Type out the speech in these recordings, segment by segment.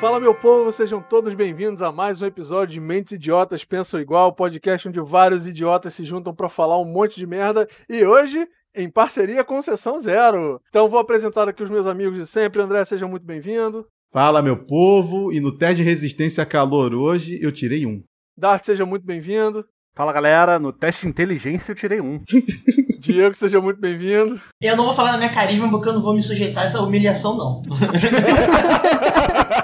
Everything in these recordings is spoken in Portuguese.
Fala meu povo, sejam todos bem-vindos a mais um episódio de Mentes Idiotas Pensam Igual, podcast onde vários idiotas se juntam para falar um monte de merda. E hoje, em parceria com Sessão Zero. Então vou apresentar aqui os meus amigos de sempre. André, seja muito bem-vindo. Fala meu povo, e no teste de resistência a calor hoje eu tirei um. Dart, seja muito bem-vindo. Fala galera, no teste de inteligência eu tirei um. Diego, seja muito bem-vindo. Eu não vou falar da minha carisma porque eu não vou me sujeitar a essa humilhação, não.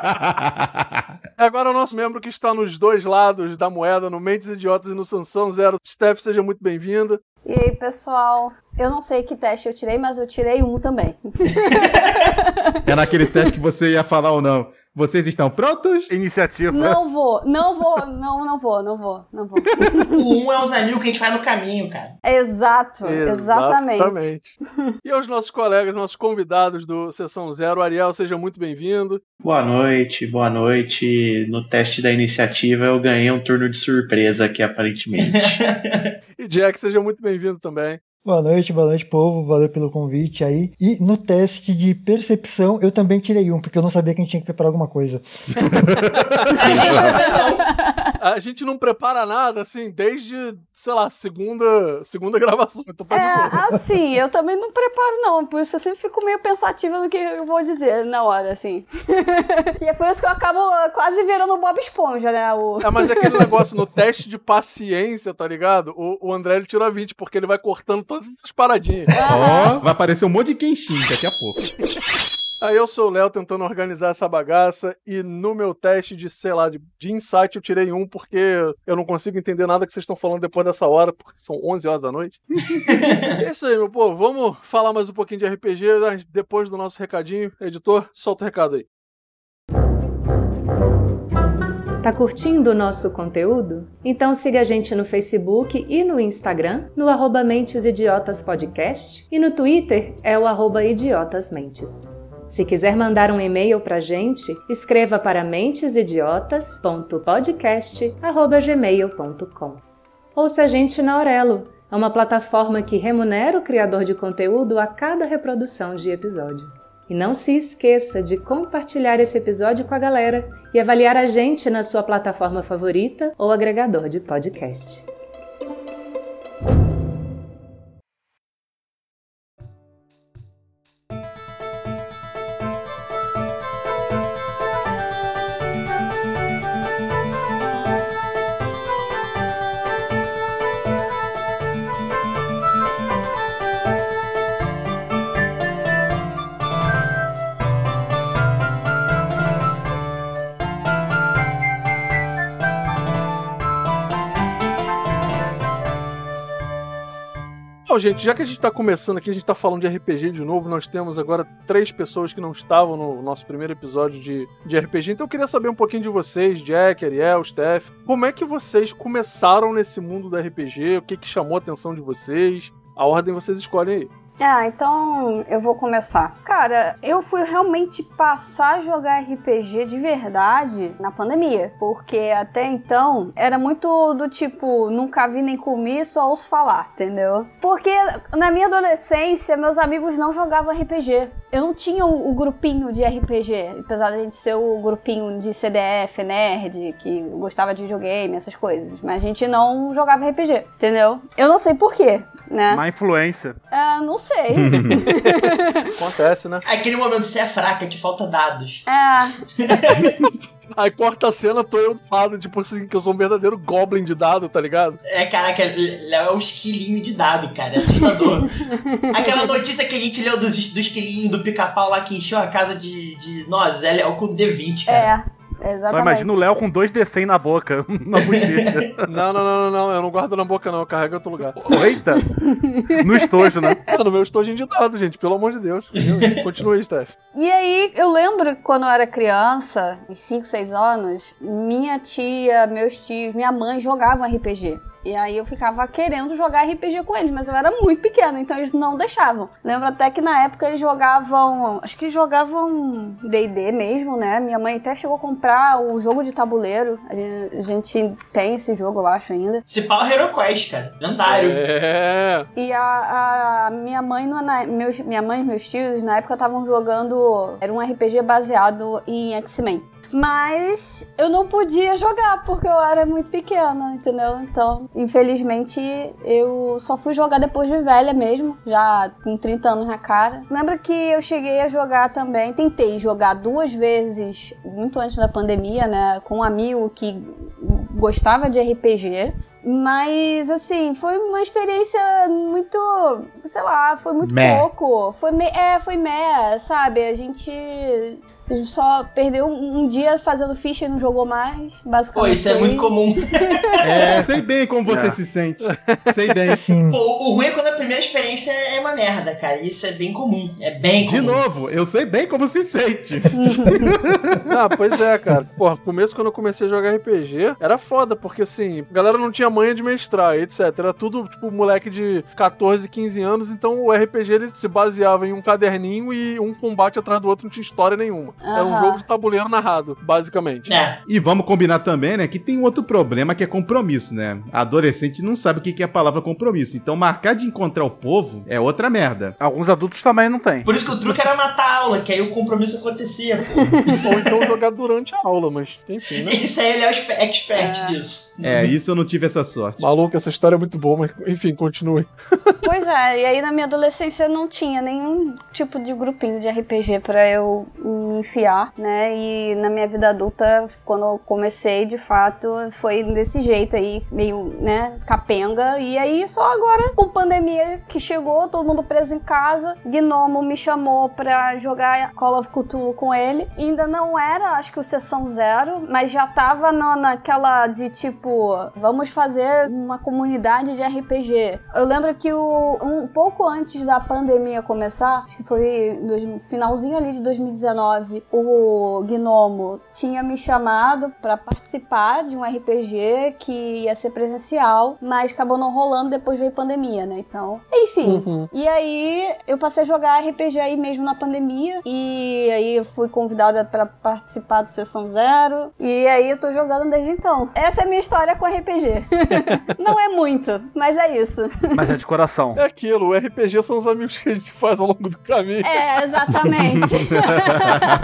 Agora o nosso membro que está nos dois lados da moeda, no Mentes Idiotas e no Sansão Zero. Steph, seja muito bem-vinda. E aí, pessoal? Eu não sei que teste eu tirei, mas eu tirei um também. É naquele teste que você ia falar ou não. Vocês estão prontos? Iniciativa. Não vou, não vou, não, não vou, não vou, não vou. O um é os amigos que a gente faz no caminho, cara. Exato, exatamente. Exatamente. E aos nossos colegas, nossos convidados do Sessão Zero, Ariel, seja muito bem-vindo. Boa noite, boa noite. No teste da iniciativa eu ganhei um turno de surpresa aqui, aparentemente. E Jack, seja muito bem-vindo também. Boa noite, boa noite, povo. Valeu pelo convite aí. E no teste de percepção, eu também tirei um, porque eu não sabia que a gente tinha que preparar alguma coisa. A gente não. Prepara nada, assim, desde, sei lá, segunda, segunda gravação. Então tá. É, assim, eu também não preparo, não. Por isso eu sempre fico meio pensativa no que eu vou dizer na hora, assim. e é por isso que eu acabo quase virando o Bob Esponja, né? O... É, mas é aquele negócio no teste de paciência, tá ligado? O, o André ele tira 20, porque ele vai cortando todas essas paradinhas. Ó, vai aparecer um monte de Kenshin daqui a pouco. Aí eu sou o Léo tentando organizar essa bagaça e no meu teste de, sei lá, de, de insight eu tirei um porque eu não consigo entender nada que vocês estão falando depois dessa hora, porque são 11 horas da noite. é isso aí, meu povo. Vamos falar mais um pouquinho de RPG depois do nosso recadinho. Editor, solta o recado aí. Tá curtindo o nosso conteúdo? Então siga a gente no Facebook e no Instagram, no arroba Mentes Idiotas Podcast, e no Twitter é o arroba Idiotas Mentes. Se quiser mandar um e-mail pra gente, escreva para mentesidiotas.podcast.gmail.com Ouça a gente na Aurelo, é uma plataforma que remunera o criador de conteúdo a cada reprodução de episódio. E não se esqueça de compartilhar esse episódio com a galera e avaliar a gente na sua plataforma favorita ou agregador de podcast. Bom, gente, já que a gente tá começando aqui, a gente tá falando de RPG de novo, nós temos agora três pessoas que não estavam no nosso primeiro episódio de, de RPG, então eu queria saber um pouquinho de vocês, Jack, Ariel, Steph, como é que vocês começaram nesse mundo do RPG, o que que chamou a atenção de vocês, a ordem vocês escolhem aí. Ah, então eu vou começar. Cara, eu fui realmente passar a jogar RPG de verdade na pandemia. Porque até então era muito do tipo, nunca vi nem comi, só ouço falar, entendeu? Porque na minha adolescência, meus amigos não jogavam RPG. Eu não tinha o, o grupinho de RPG, apesar da gente ser o grupinho de CDF, nerd, que gostava de videogame, essas coisas. Mas a gente não jogava RPG, entendeu? Eu não sei porquê, né? Má influência. Ah, não sei. Acontece, né? Aquele momento você é fraca, te falta dados. é, Aí corta a cena, tô eu do lado, tipo assim, que eu sou um verdadeiro goblin de dado, tá ligado? É, caraca, Léo é um esquilinho de dado, cara. É assustador. Aquela notícia que a gente leu dos, do esquilinho do pica-pau lá que encheu a casa de, de nós, é Léo com D20, cara. é. Exatamente. Só imagina o Léo com dois D100 na boca, na bochecha. Não, não, não, não, não, eu não guardo na boca não, eu carrego em outro lugar. Eita! No estojo, né? É, no meu estojinho de dado, gente, pelo amor de Deus. Continua aí, Steph. E aí, eu lembro que quando eu era criança, uns 5, 6 anos, minha tia, meus tios, minha mãe jogavam RPG. E aí eu ficava querendo jogar RPG com eles, mas eu era muito pequena, então eles não deixavam. Lembro até que na época eles jogavam. Acho que jogavam DD mesmo, né? Minha mãe até chegou a comprar o jogo de tabuleiro. A gente, tem esse jogo, eu acho, ainda. Se pau é Hero Quest, cara. Lendário. É. E a, a minha mãe, na- meus, minha mãe e meus tios, na época estavam jogando. Era um RPG baseado em X-Men. Mas eu não podia jogar porque eu era muito pequena, entendeu? Então, infelizmente, eu só fui jogar depois de velha mesmo, já com 30 anos na cara. Lembra que eu cheguei a jogar também, tentei jogar duas vezes, muito antes da pandemia, né? Com um amigo que gostava de RPG. Mas, assim, foi uma experiência muito. Sei lá, foi muito pouco. Foi me, é, foi meh, sabe? A gente só perdeu um, um dia fazendo ficha e não jogou mais, basicamente. Pô, isso é muito comum. É, sei bem como você É. se sente. Sei bem. Pô, o ruim é quando a primeira experiência é uma merda, cara. Isso é bem comum. É bem De comum. novo, eu sei bem como se sente. Ah, pois é, cara. Porra, começo quando eu comecei a jogar RPG, era foda, porque assim, a galera não tinha manha de mestrar, etc. Era tudo, tipo, moleque de 14, 15 anos, então o RPG ele se baseava em um caderninho e um combate atrás do outro, não tinha história nenhuma. Era um jogo de tabuleiro narrado, basicamente. É. E vamos combinar também, né, que tem um outro problema que é compromisso, né? A adolescente não sabe o que é a palavra compromisso. Então marcar de encontrar o povo é outra merda. Alguns adultos também não tem. Por isso que o truque era matar a aula, que aí o compromisso acontecia, pô. Ou então jogar durante a aula, mas enfim, né? Esse aí ele é o expe- expert disso. É, isso eu não tive essa sorte. Maluco, essa história é muito boa, mas enfim, continue. Pois é, e aí na minha adolescência não tinha nenhum tipo de grupinho de RPG pra eu me enfiar, né? E na minha vida adulta, quando eu comecei, de fato, foi desse jeito aí, meio, né, capenga. E aí só agora, com pandemia que chegou, todo mundo preso em casa, Gnomo me chamou pra jogar Call of Cthulhu com ele. E ainda não era, acho que o Sessão Zero, mas já tava na- naquela de tipo, vamos fazer uma comunidade de RPG. Eu lembro que o, um pouco antes da pandemia começar, acho que foi no finalzinho ali de 2019, o Gnomo tinha me chamado pra participar de um RPG que ia ser presencial, mas acabou não rolando depois veio pandemia, né? Então, enfim. Uhum. E aí eu passei a jogar RPG aí mesmo na pandemia e aí eu fui convidada pra participar do Sessão Zero e aí eu tô jogando desde então. Essa é a minha história com RPG. não é muito, mas é isso. Mas é de coração. É aquilo, o RPG são os amigos que a gente faz ao longo do caminho. É, exatamente.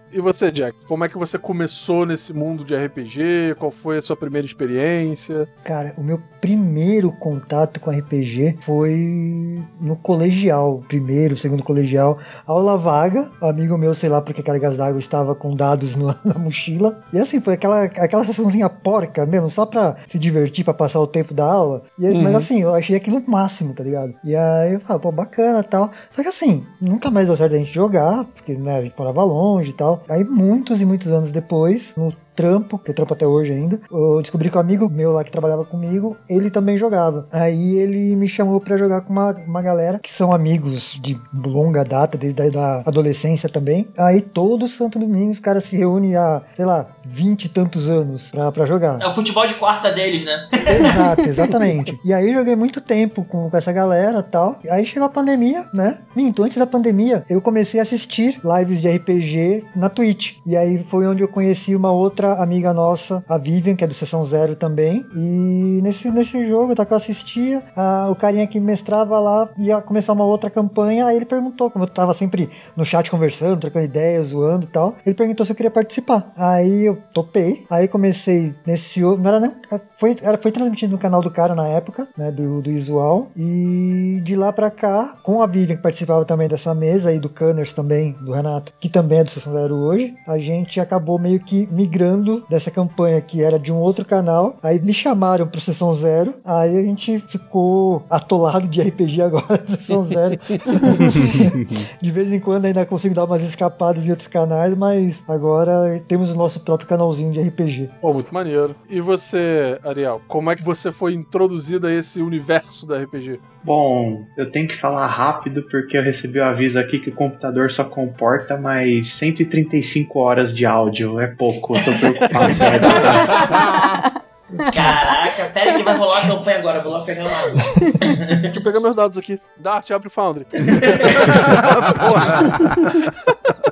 E você, Jack, como é que você começou nesse mundo de RPG? Qual foi a sua primeira experiência? Cara, o meu primeiro contato com RPG foi no colegial, primeiro, segundo colegial, aula vaga. Um amigo meu, sei lá porque cargas d'água estava com dados no- na mochila. E assim, foi aquela, aquela sessãozinha porca mesmo, só pra se divertir, pra passar o tempo da aula. E aí- Mas Uhum. assim, eu achei aquilo máximo, tá ligado? E aí eu falei, pô, bacana e tal. Só que assim, nunca mais deu certo a gente jogar, porque né, a gente morava longe e tal. Aí muitos e muitos anos depois, no trampo, que eu trampo até hoje ainda, eu descobri que um amigo meu lá que trabalhava comigo, ele também jogava. Aí ele me chamou pra jogar com uma, uma galera que são amigos de longa data, desde a da adolescência também. Aí todo santo domingo os caras se reúnem há, sei lá, vinte e tantos anos pra, pra jogar. É o futebol de quarta deles, né? Exato, exatamente. E aí eu joguei muito tempo com, com essa galera e tal. Aí chegou a pandemia, né? Minto, antes da pandemia, eu comecei a assistir lives de RPG na Twitch. E aí foi onde eu conheci uma outra amiga nossa, a Vivian, que é do Sessão Zero também. E nesse, nesse jogo, tá, que eu assistia, a- o carinha que mestrava lá ia começar uma outra campanha. Aí ele perguntou, como eu tava sempre no chat conversando, trocando ideias, zoando e tal. Ele perguntou se eu queria participar. Aí eu topei. Aí comecei nesse outro. Não era nem. Foi, era, foi transmitido no canal do cara na época, né? Do, do Visual. E de lá pra cá, com a Vivian, que participava também dessa mesa aí, do Canners também, do Renato, que também é do Sessão Zero hoje, a gente acabou meio que migrando dessa campanha que era de um outro canal. Aí me chamaram pro Sessão Zero. Aí a gente ficou atolado de RPG agora, Sessão Zero. de vez em quando ainda consigo dar umas escapadas em outros canais, mas agora temos o nosso próprio canalzinho de RPG. Pô, muito maneiro. E você, Ariel, como é que você foi introduzido a esse universo da RPG? Bom, eu tenho que falar rápido porque eu recebi o aviso aqui que o computador só comporta mais 135 horas de áudio. É pouco, eu tô preocupado. Caraca, pera que vai rolar a campanha agora. Eu vou lá pegar uma água. Deixa eu pegar meus dados aqui. Dart, abre o Foundry.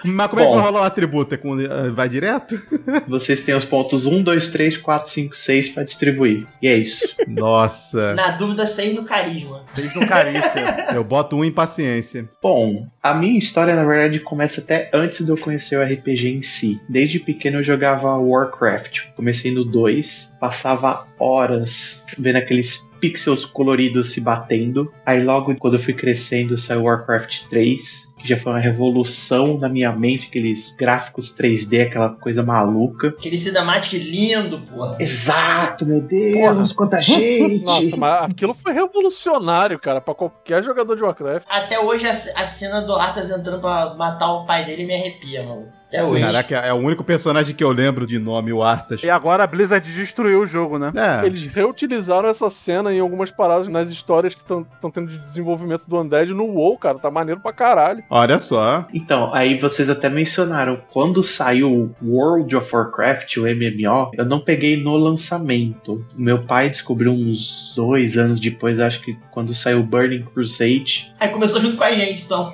Mas como é que Bom. vai rolar o atributo? É com, eh, vai direto? Vocês têm os pontos 1, 2, 3, 4, 5, 6 pra distribuir. E é isso. Nossa. Na dúvida, seis no carisma. Vocês no carícia. Eu boto um em paciência. Bom, a minha história na verdade começa até antes de eu conhecer o RPG em si. Desde pequeno eu jogava Warcraft. Comecei no 2, passava horas vendo aqueles pixels coloridos se batendo. Aí logo quando eu fui crescendo saiu Warcraft 3, que já foi uma revolução na minha mente, aqueles gráficos 3D, aquela coisa maluca. Aquele cinematic lindo, porra. Exato, meu Deus, quanta gente! Nossa, mas aquilo foi revolucionário, cara, pra qualquer jogador de Warcraft. Até hoje a, a cena do Arthas entrando pra matar o pai dele me arrepia, mano. Até hoje. Caraca, é o único personagem que eu lembro de nome, o Arthas. E agora a Blizzard destruiu o jogo, né? É, Eles reutilizaram essa cena em algumas paradas nas histórias que estão tendo de desenvolvimento do Undead no WoW, cara. Tá maneiro pra caralho. olha só. Então, aí vocês até mencionaram, quando saiu World of Warcraft, o MMO, eu não peguei no lançamento. Meu pai descobriu uns dois anos depois, acho que quando saiu Burning Crusade. Aí começou junto com a gente, então.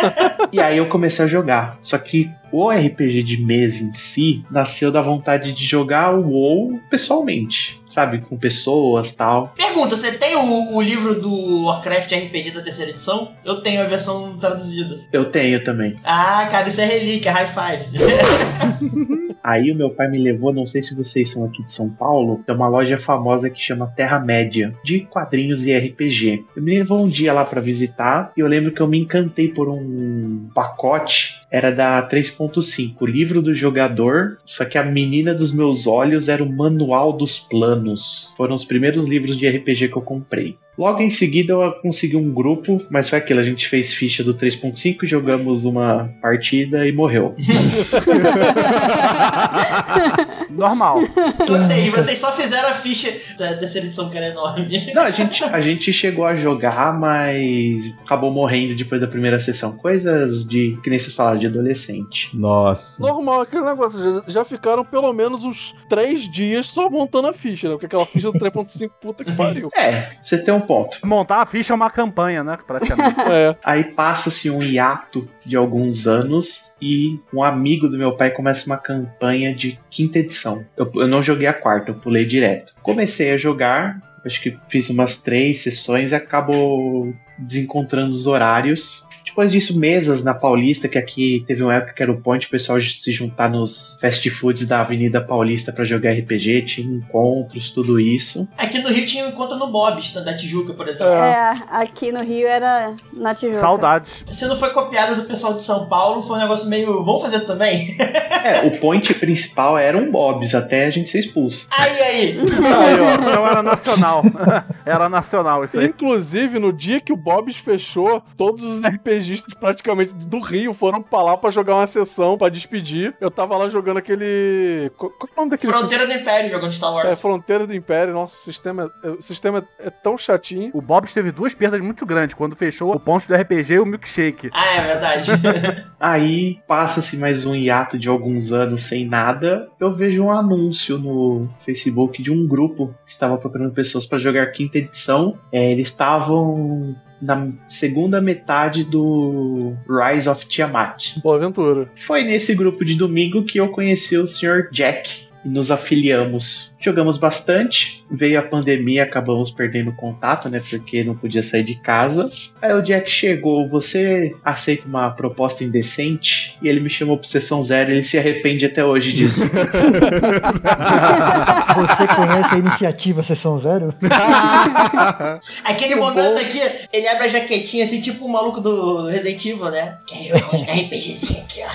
e aí eu comecei a jogar. Só que o RPG de mesa em si nasceu da vontade de jogar o WoW pessoalmente, sabe? Com pessoas tal. Pergunta, você tem o, o livro do Warcraft RPG da terceira edição? Eu tenho a versão traduzida. Eu tenho também. Ah, cara, isso é relíquia, high five. Aí o meu pai me levou, não sei se vocês são aqui de São Paulo, tem uma loja famosa que chama Terra Média, de quadrinhos e RPG. Ele me levou um dia lá pra visitar e eu lembro que eu me encantei por um pacote, era da 3.5, o livro do jogador, só que a menina dos meus olhos era o manual dos planos. Foram os primeiros livros de RPG que eu comprei. Logo em seguida eu consegui um grupo, mas foi aquilo, a gente fez ficha do 3.5, jogamos uma partida e morreu. Normal. Vocês, vocês só fizeram a ficha da terceira edição, que era enorme. Não, a gente, a gente chegou a jogar, mas acabou morrendo depois da primeira sessão. Coisas de, que nem vocês falaram, de adolescente. Nossa. Normal, aquele negócio. Já, já ficaram pelo menos uns três dias só montando a ficha, né? Porque aquela ficha do 3.5, puta que pariu. É, você tem um ponto. Montar a ficha é uma campanha, né? Praticamente. É. Aí passa-se um hiato de alguns anos e um amigo do meu pai começa uma campanha de quinta edição. Eu, eu não joguei a quarta, eu pulei direto. Comecei a jogar, acho que fiz umas três sessões e acabou desencontrando os horários. Depois disso, mesas na Paulista, que aqui teve uma época que era o point, o pessoal se juntar nos fast foods da Avenida Paulista pra jogar RPG, tinha encontros, tudo isso. Aqui no Rio tinha um encontro no Bob's, da Tijuca, por exemplo. É, aqui no Rio era na Tijuca. Saudades. Se não foi copiada do pessoal de São Paulo, foi um negócio meio. Vamos fazer também? É, o point principal era um Bob's, até a gente ser expulso. Aí, aí. Aí, ó. Então era nacional. era nacional isso aí. Inclusive, no dia que o Bob's fechou, todos os RPGistas praticamente do Rio foram pra lá pra jogar uma sessão, pra despedir. Eu tava lá jogando aquele. Qual é o nome daquele? Fronteira do Império jogando Star Wars. É, Fronteira do Império. Nossa, o sistema, é- o sistema é, tão chatinho. O Bob's teve duas perdas muito grandes quando fechou o ponto do RPG e o milkshake. Ah, é verdade. Aí passa-se mais um hiato de alguns anos sem nada. Eu vejo um anúncio no Facebook de um grupo que estava procurando pessoas para jogar quinta edição. É, eles estavam na segunda metade do Rise of Tiamat. Boa aventura. Foi nesse grupo de domingo que eu conheci o Sr. Jack e nos afiliamos. Jogamos bastante, veio a pandemia, acabamos perdendo contato, né? Porque não podia sair de casa. Aí o Jack chegou, você aceita uma proposta indecente? E ele me chamou pro sessão zero, ele se arrepende até hoje disso. Você conhece a iniciativa Sessão Zero? Aquele momento aqui, ele abre a jaquetinha assim, tipo o maluco do Resident Evil, né? Quer jogar um RPGzinho aqui, ó.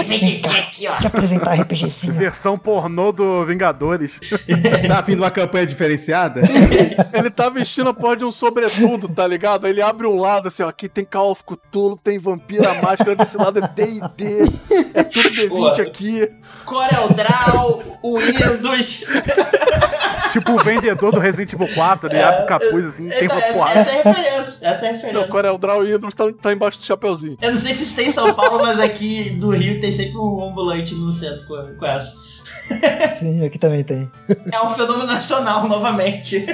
RPGzinho aqui, ó. Te apresentar RPGzinho. Versão pornô do Vingadores. Tá vindo uma campanha diferenciada? Ele tá vestindo a porra de um sobretudo, tá ligado? Aí ele abre um lado assim, ó. Aqui tem Call of Cthulhu, tem Vampira Máscara, desse lado é DD. É tudo D20 Porra. aqui. Corel Draw, o Windows. tipo o vendedor do Resident Evil 4, ele abre o capuz assim, tem Então, uma essa, essa é a referência. Essa é a Não, referência. Corel Draw e Hydros tá, tá embaixo do chapeuzinho. Eu não sei se isso tem em São Paulo, mas aqui do Rio tem sempre um ambulante no centro com, com essa. Sim, aqui também tem. É um fenômeno nacional, novamente.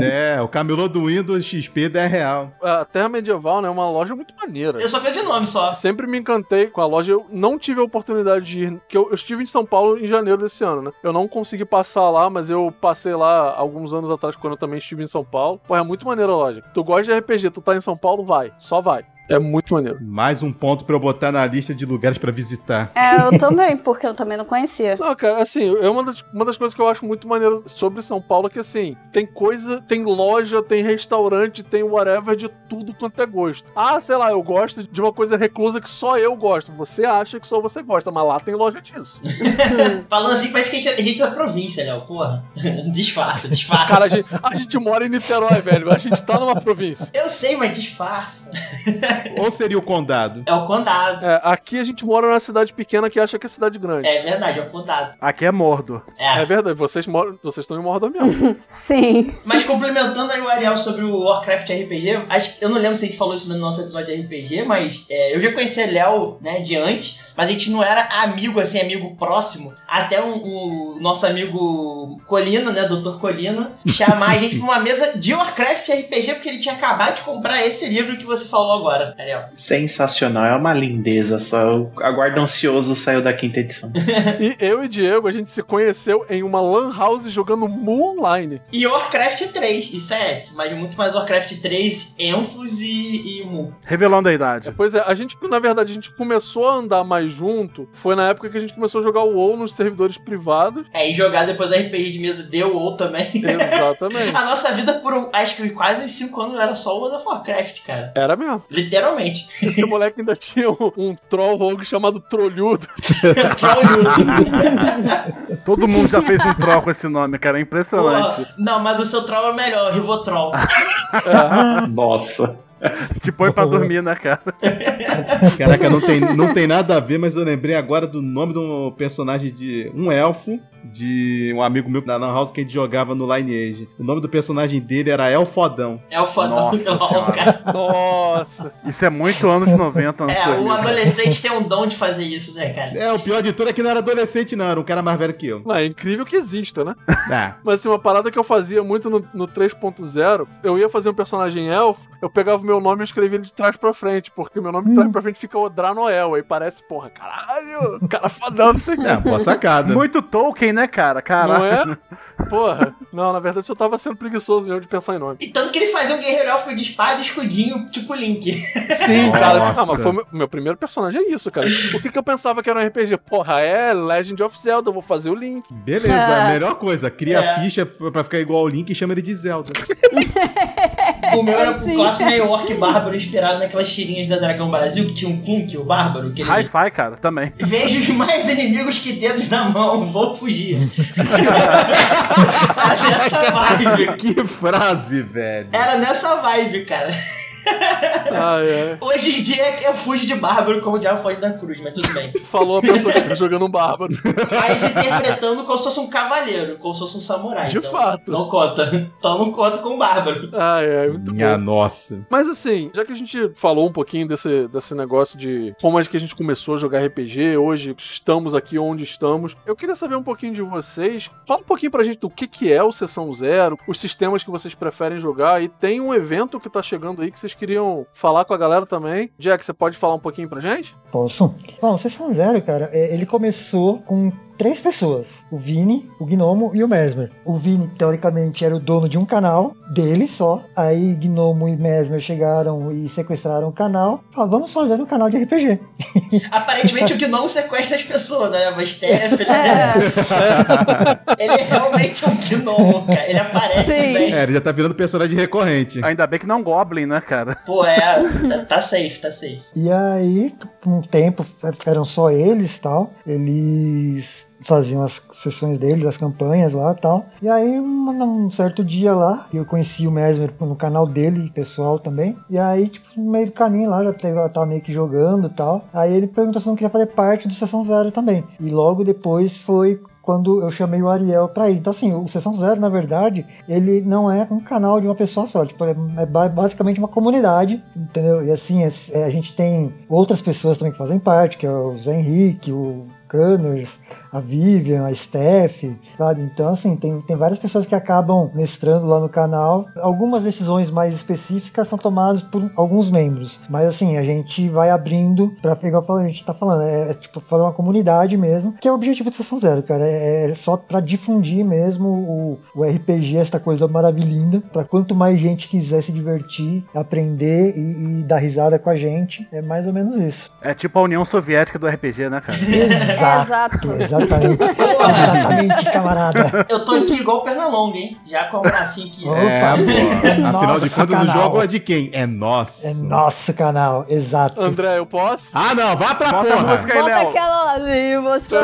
É, É, o camelô do Windows XP da real. A Terra Medieval, né, é uma loja muito maneira. Eu só vi de nome só. Sempre me encantei com a loja. Eu não tive a oportunidade de ir. Que eu, eu estive em São Paulo em janeiro desse ano, né? Eu não consegui passar lá, mas eu passei lá alguns anos atrás, quando eu também estive em São Paulo. Pô, é muito maneira a loja. Tu gosta de RPG, tu tá em São Paulo, vai. Só vai. É muito maneiro. Mais um ponto pra eu botar na lista de lugares pra visitar. É, eu também, porque eu também não conhecia. Não, cara, assim, é uma das, uma das coisas que eu acho muito maneiro sobre São Paulo é que, assim, tem coisa, tem loja, tem restaurante, tem whatever de tudo quanto é gosto. Ah, sei lá, eu gosto de uma coisa reclusa que só eu gosto. Você acha que só você gosta, mas lá tem loja disso. Falando assim, parece que a gente, a gente é da província, Léo. Porra. disfarça, disfarça. Cara, a gente, a gente mora em Niterói, velho. A gente tá numa província. Eu sei, mas disfarça. Ou seria o condado? É o condado. É, aqui a gente mora numa cidade pequena que acha que é cidade grande. É verdade, é o condado. Aqui é Mordo. É. É verdade, vocês moram, vocês estão em Mordor mesmo. Sim. Mas complementando aí o Ariel sobre o Warcraft RPG, acho que eu não lembro se a gente falou isso no nosso episódio de RPG, mas é, eu já conhecia Léo, né, de antes, mas a gente não era amigo, assim, amigo próximo, até o, o nosso amigo Colina, né, Dr. Colina, chamar a gente pra uma mesa de Warcraft RPG, porque ele tinha acabado de comprar esse livro que você falou agora, Ariel. Sensacional, é uma lindeza só. Eu aguardo ansioso saiu da quinta edição. E eu e Diego, a gente se conheceu em uma lan house jogando Mu Online. E Warcraft 3 e CS, mas muito mais Warcraft 3, Enfos e, e Mu. Revelando a idade. Pois é, a gente, na verdade, a gente começou a andar mais junto. Foi na época que a gente começou a jogar o WoW nos servidores privados. É, e jogar depois RPG de mesa deu ou também. Exatamente. A nossa vida por um- acho que quase uns 5 anos era só o World of Warcraft, cara. Era mesmo. Literalmente. Esse moleque ainda tinha um, um troll rogue chamado Trolhudo. Trolludo. Todo mundo já fez um troll com esse nome, cara. É impressionante. Pô, Não, mas o seu troll é o melhor, o Rivotrol. Nossa. Te põe pra dormir, né, cara? Caraca, não tem, não tem nada a ver, mas eu lembrei agora do nome de um personagem de um elfo, de um amigo meu da Lan House que a gente jogava no Lineage. O nome do personagem dele era Elfodão. É o fodão Nossa cara. Nossa. Isso é muito anos 90, anos É, 2000. o adolescente tem um dom de fazer isso, né, cara? É, o pior de tudo é que não era adolescente, não, era um cara mais velho que eu. Não, é incrível que exista, né? Ah, Mas assim, uma parada que eu fazia muito no, no 3.0, eu ia fazer um personagem elfo, eu pegava o meu nome e escrevia ele de trás pra frente, porque o meu nome de trás pra frente fica Odranoel, aí parece, porra, caralho, cara fodão, não sei o é uma que. boa sacada. Muito Tolkien, né, cara? Caraca. Não é? Porra. Não, na verdade eu tava sendo preguiçoso mesmo de pensar em nome. E tanto que ele fazia um guerreiro élfico de espada e escudinho, tipo Link. Sim, cara. Nossa. Ah, mas foi o meu, meu primeiro personagem, é isso, cara. O que, que eu pensava que era um RPG? Porra, é Legend of Zelda, eu vou fazer o Link. Beleza, a melhor coisa. Cria É. a ficha pra ficar igual ao Link e chama ele de Zelda. O meu era o Sim. clássico meio orc bárbaro inspirado naquelas tirinhas da Dragão Brasil, que tinha um Clunk, o bárbaro, que ele... Hi-Fi, cara, também. Vejo os mais inimigos que dedos na mão, vou fugir. Era nessa vibe. que frase, velho. Era nessa vibe, cara. Ah, é. Hoje em dia eu fujo de bárbaro como o diabo foge da cruz, mas tudo bem. Falou a pessoa que está jogando um bárbaro. Mas interpretando como se fosse um cavaleiro, como se fosse um samurai. De então fato. Não conta. Então não conta com o bárbaro. Ah, é, muito Minha bom. nossa. Mas assim, já que a gente falou um pouquinho desse, desse negócio de como é que a gente começou a jogar RPG, hoje estamos aqui onde estamos, eu queria saber um pouquinho de vocês. Fala um pouquinho pra gente do que, que é o Sessão Zero, os sistemas que vocês preferem jogar, e tem um evento que tá chegando aí que vocês queriam falar com a galera também. Jack, você pode falar um pouquinho pra gente? Posso? Bom, Sessão Zero, cara, é, ele começou com três pessoas: o Vini, o Gnomo e o Mesmer. O Vini, teoricamente, era o dono de um canal dele só. Aí Gnomo e Mesmer chegaram e sequestraram o canal. Falaram, vamos fazer um canal de RPG. Aparentemente o Gnome sequestra as pessoas, né? Mas tem a filha dele. Ele é realmente um Gnome, cara. Ele aparece Sim. bem. É, ele já tá virando personagem recorrente. Ainda bem que não Goblin, né, cara? Pô, é. tá- safe, tá safe. E aí, um tempo, eram só eles tal. Eles faziam as sessões deles, as campanhas lá e tal. E aí, um, um certo dia lá, eu conheci o Mesmer no canal dele, pessoal também. E aí, tipo, no meio do caminho lá, já tava meio que jogando e tal. Aí ele perguntou se não queria fazer parte do Sessão Zero também. E logo depois foi quando eu chamei o Ariel pra ir. Então, assim, o Sessão Zero, na verdade, ele não é um canal de uma pessoa só. Tipo, é, ba- basicamente uma comunidade, entendeu? E assim, é- é, a gente tem outras pessoas também que fazem parte, que é o Zé Henrique, o Canners, a Vivian, a Steph, sabe? Então, assim, tem, tem várias pessoas que acabam mestrando lá no canal. Algumas decisões mais específicas são tomadas por alguns membros, mas assim, a gente vai abrindo pra o a gente tá falando, é, é tipo fazer uma comunidade mesmo, que é o objetivo de Sessão Zero, cara, é, é só pra difundir mesmo o, o RPG, essa coisa maravilhinda, pra quanto mais gente quiser se divertir, aprender e, e dar risada com a gente, é mais ou menos isso. É tipo a União Soviética do RPG, né, cara? Exato, Exato. Exatamente, Porra, exatamente, camarada. eu tô aqui igual o Pernalonga, hein? Já com o bracinho aqui. Opa. É, pô. Afinal de contas, o canal. jogo é de quem? É nosso. É nosso canal, exato. André, eu posso? Ah, não, vá pra Bota a porra. música aí, Bota Léo. aquela ali, você.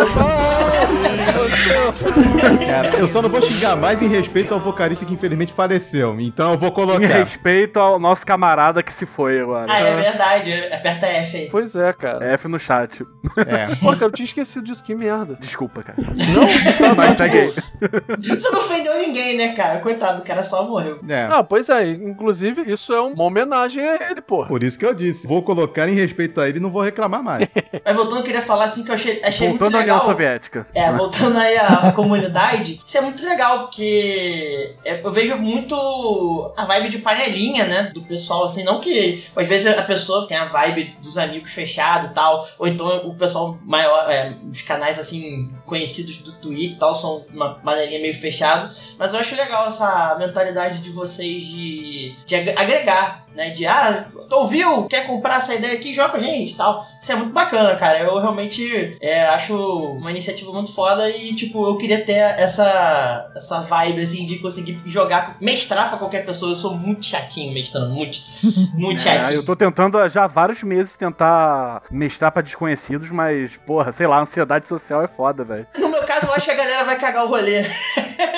Cara, eu só não vou xingar mais em respeito ao vocalista que infelizmente faleceu. Então eu vou Em colocar. respeito ao nosso camarada que se foi agora. Ah, é verdade. Aperta F aí. Pois é, cara. F no chat. É. Pô, cara, eu tinha esquecido disso, que merda. Desculpa, cara. Não? Mas segue aí. Você não ofendeu ninguém, né, cara? Coitado, o cara só morreu. É. Ah, pois é. Inclusive, isso é uma homenagem a ele, porra. Por isso que eu disse. Vou colocar em respeito a ele e não vou reclamar mais. Mas voltando, eu queria falar assim que eu achei, achei Voltando muito à União legal. Soviética. É, voltando aí à, comunidade, isso é muito legal, porque é, eu vejo muito a vibe de panelinha, né? Do pessoal, assim, não que às vezes a pessoa tem a vibe dos amigos fechados e tal, ou então o pessoal maior, é, os canais assim, conhecidos do Twitter tal, são uma panelinha meio fechada, mas eu acho legal essa mentalidade de vocês de, de ag- agregar. Né, de ah, tu ouviu? Quer comprar essa ideia aqui? Joga com a gente e tal. Isso é muito bacana, cara. Eu realmente é, acho uma iniciativa muito foda e, tipo, eu queria ter essa, essa vibe, assim, de conseguir jogar, mestrar pra qualquer pessoa. Eu sou muito chatinho mestrando, muito, muito É, chatinho. eu tô tentando já há vários meses tentar mestrar pra desconhecidos, mas, porra, sei lá, a ansiedade social é foda, velho. No meu caso, eu acho que a galera vai cagar o rolê.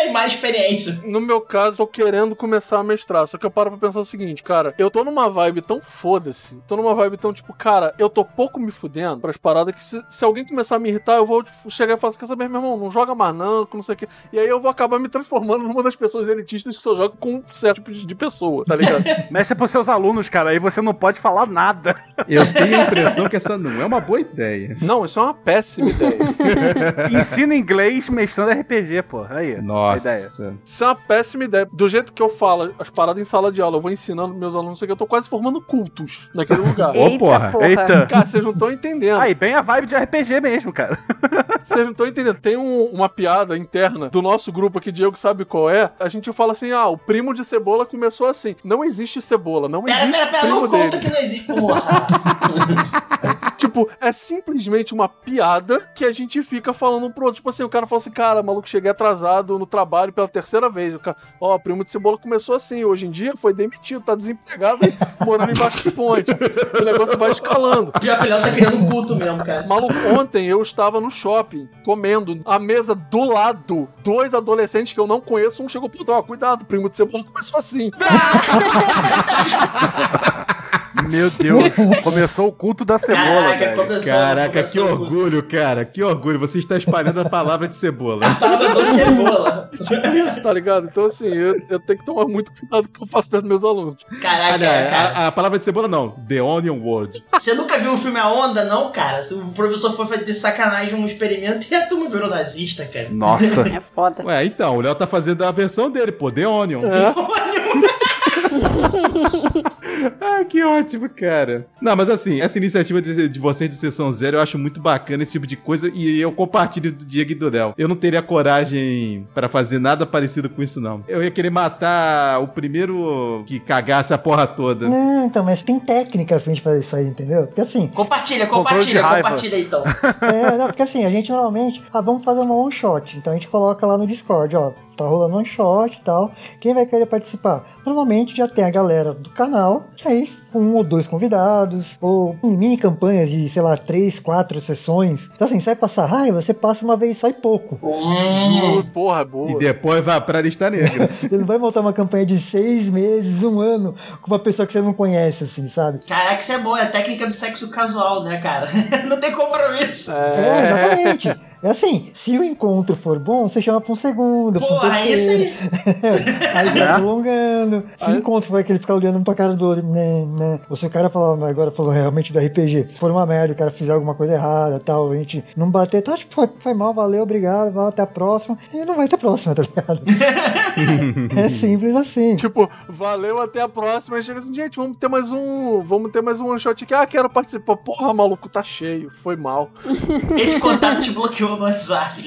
e mais experiência. No meu caso, tô querendo começar a mestrar. Só que eu paro pra pensar o seguinte, cara, eu tô numa vibe tão foda-se. Tô numa vibe tão, tipo, cara, eu tô pouco me fudendo pras paradas que se, se alguém começar a me irritar, eu vou tipo, chegar e falar assim, quer saber, meu irmão, não joga mais não, sei o quê. E aí eu vou acabar me transformando numa das pessoas elitistas que só joga com um certo tipo de, de pessoa, tá ligado? Mexe pros seus alunos, cara, aí você não pode falar nada. Eu tenho a impressão que essa não é uma boa ideia. não, isso é uma péssima ideia. Ensina inglês mestrando RPG, pô. Aí, a ideia. Nossa. Isso é uma péssima ideia. Do jeito que eu falo as paradas em sala de aula, eu vou ensinando meus alunos, não sei o que, eu tô quase formando cultos naquele lugar. Ô, porra. porra. Eita. Cara, vocês não estão entendendo. Aí, bem a vibe de RPG mesmo, cara. Vocês não estão entendendo. Tem um- uma piada interna do nosso grupo aqui, Diego sabe qual é. A gente fala assim: ah, o primo de cebola começou assim. Não existe cebola, não Pera, existe pera, pera, primo não dele. conta que não existe, porra. Tipo, é simplesmente uma piada que a gente fica falando pro outro. Tipo assim, o cara fala assim: cara, maluco, cheguei atrasado no trabalho pela terceira vez. O cara, ó, o primo de cebola começou assim. Hoje em dia foi demitido, tá desempregado morando embaixo de ponte. O negócio vai escalando. O Diapelhão tá criando um culto mesmo, cara. Maluco, ontem eu estava no shopping comendo a mesa do lado. Dois adolescentes que eu não conheço, um chegou e falou: cuidado, primo de cebola começou assim. Meu Deus, começou o culto da cebola, Caraca, velho. começou. Caraca, que começou o culto. orgulho, cara. Que orgulho. Você está espalhando a palavra de cebola. A palavra do cebola. Tipo isso, tá ligado? Então, assim, eu, eu tenho que tomar muito cuidado com o que eu faço perto dos meus alunos. Caraca, Aliás, cara. a, a palavra de cebola não. The Onion World. Você nunca viu o filme A Onda, não, cara? O professor foi fazer de sacanagem um experimento e a turma virou nazista, cara. Nossa. É foda. Ué, então, o Léo tá fazendo a versão dele, pô. The Onion. ah, que ótimo, cara. Não, mas assim, essa iniciativa de, de vocês do Sessão Zero eu acho muito bacana esse tipo de coisa e eu compartilho do Diego e do Léo. Eu não teria coragem pra fazer nada parecido com isso, não. Eu ia querer matar o primeiro que cagasse a porra toda. Não, então, mas tem técnicas pra gente fazer isso aí, entendeu? Porque assim, Compartilha, compartilha, compartilha aí, então. é, não, porque assim, a gente normalmente, ah, vamos fazer uma one shot. Então a gente coloca lá no Discord, ó, tá rolando one shot e tal. Quem vai querer participar? Normalmente já tem a galera do canal, que aí com um ou dois convidados, ou em mini campanhas de, sei lá, três, quatro sessões. Então assim, você vai passar raiva, você passa uma vez só e pouco. Hum, Porra, boa. E depois vai pra lista negra. Ele não vai montar uma campanha de seis meses, um ano, com uma pessoa que você não conhece, assim, sabe? caraca, isso é bom, é a técnica do sexo casual, né, cara? Não tem compromisso. É, exatamente. É assim, se o encontro for bom, você chama pra um segundo, pra um é terceiro. aí. Aí vai prolongando. Se o encontro for aquele ficar olhando um pra cara do outro, né, né. Ou se o cara falar, "Mas agora falou realmente do RPG, for uma merda, o cara fizer alguma coisa errada tal, a gente não bater, tá, tipo, foi, foi mal, valeu, obrigado, vai até a próxima. E não vai ter próxima, tá ligado? é simples assim. Tipo, valeu, até a próxima. Aí chega assim, gente, vamos ter mais um. Vamos ter mais um one shot aqui. Ah, quero participar. Porra, maluco, tá cheio. Foi mal. Esse contato te bloqueou no WhatsApp.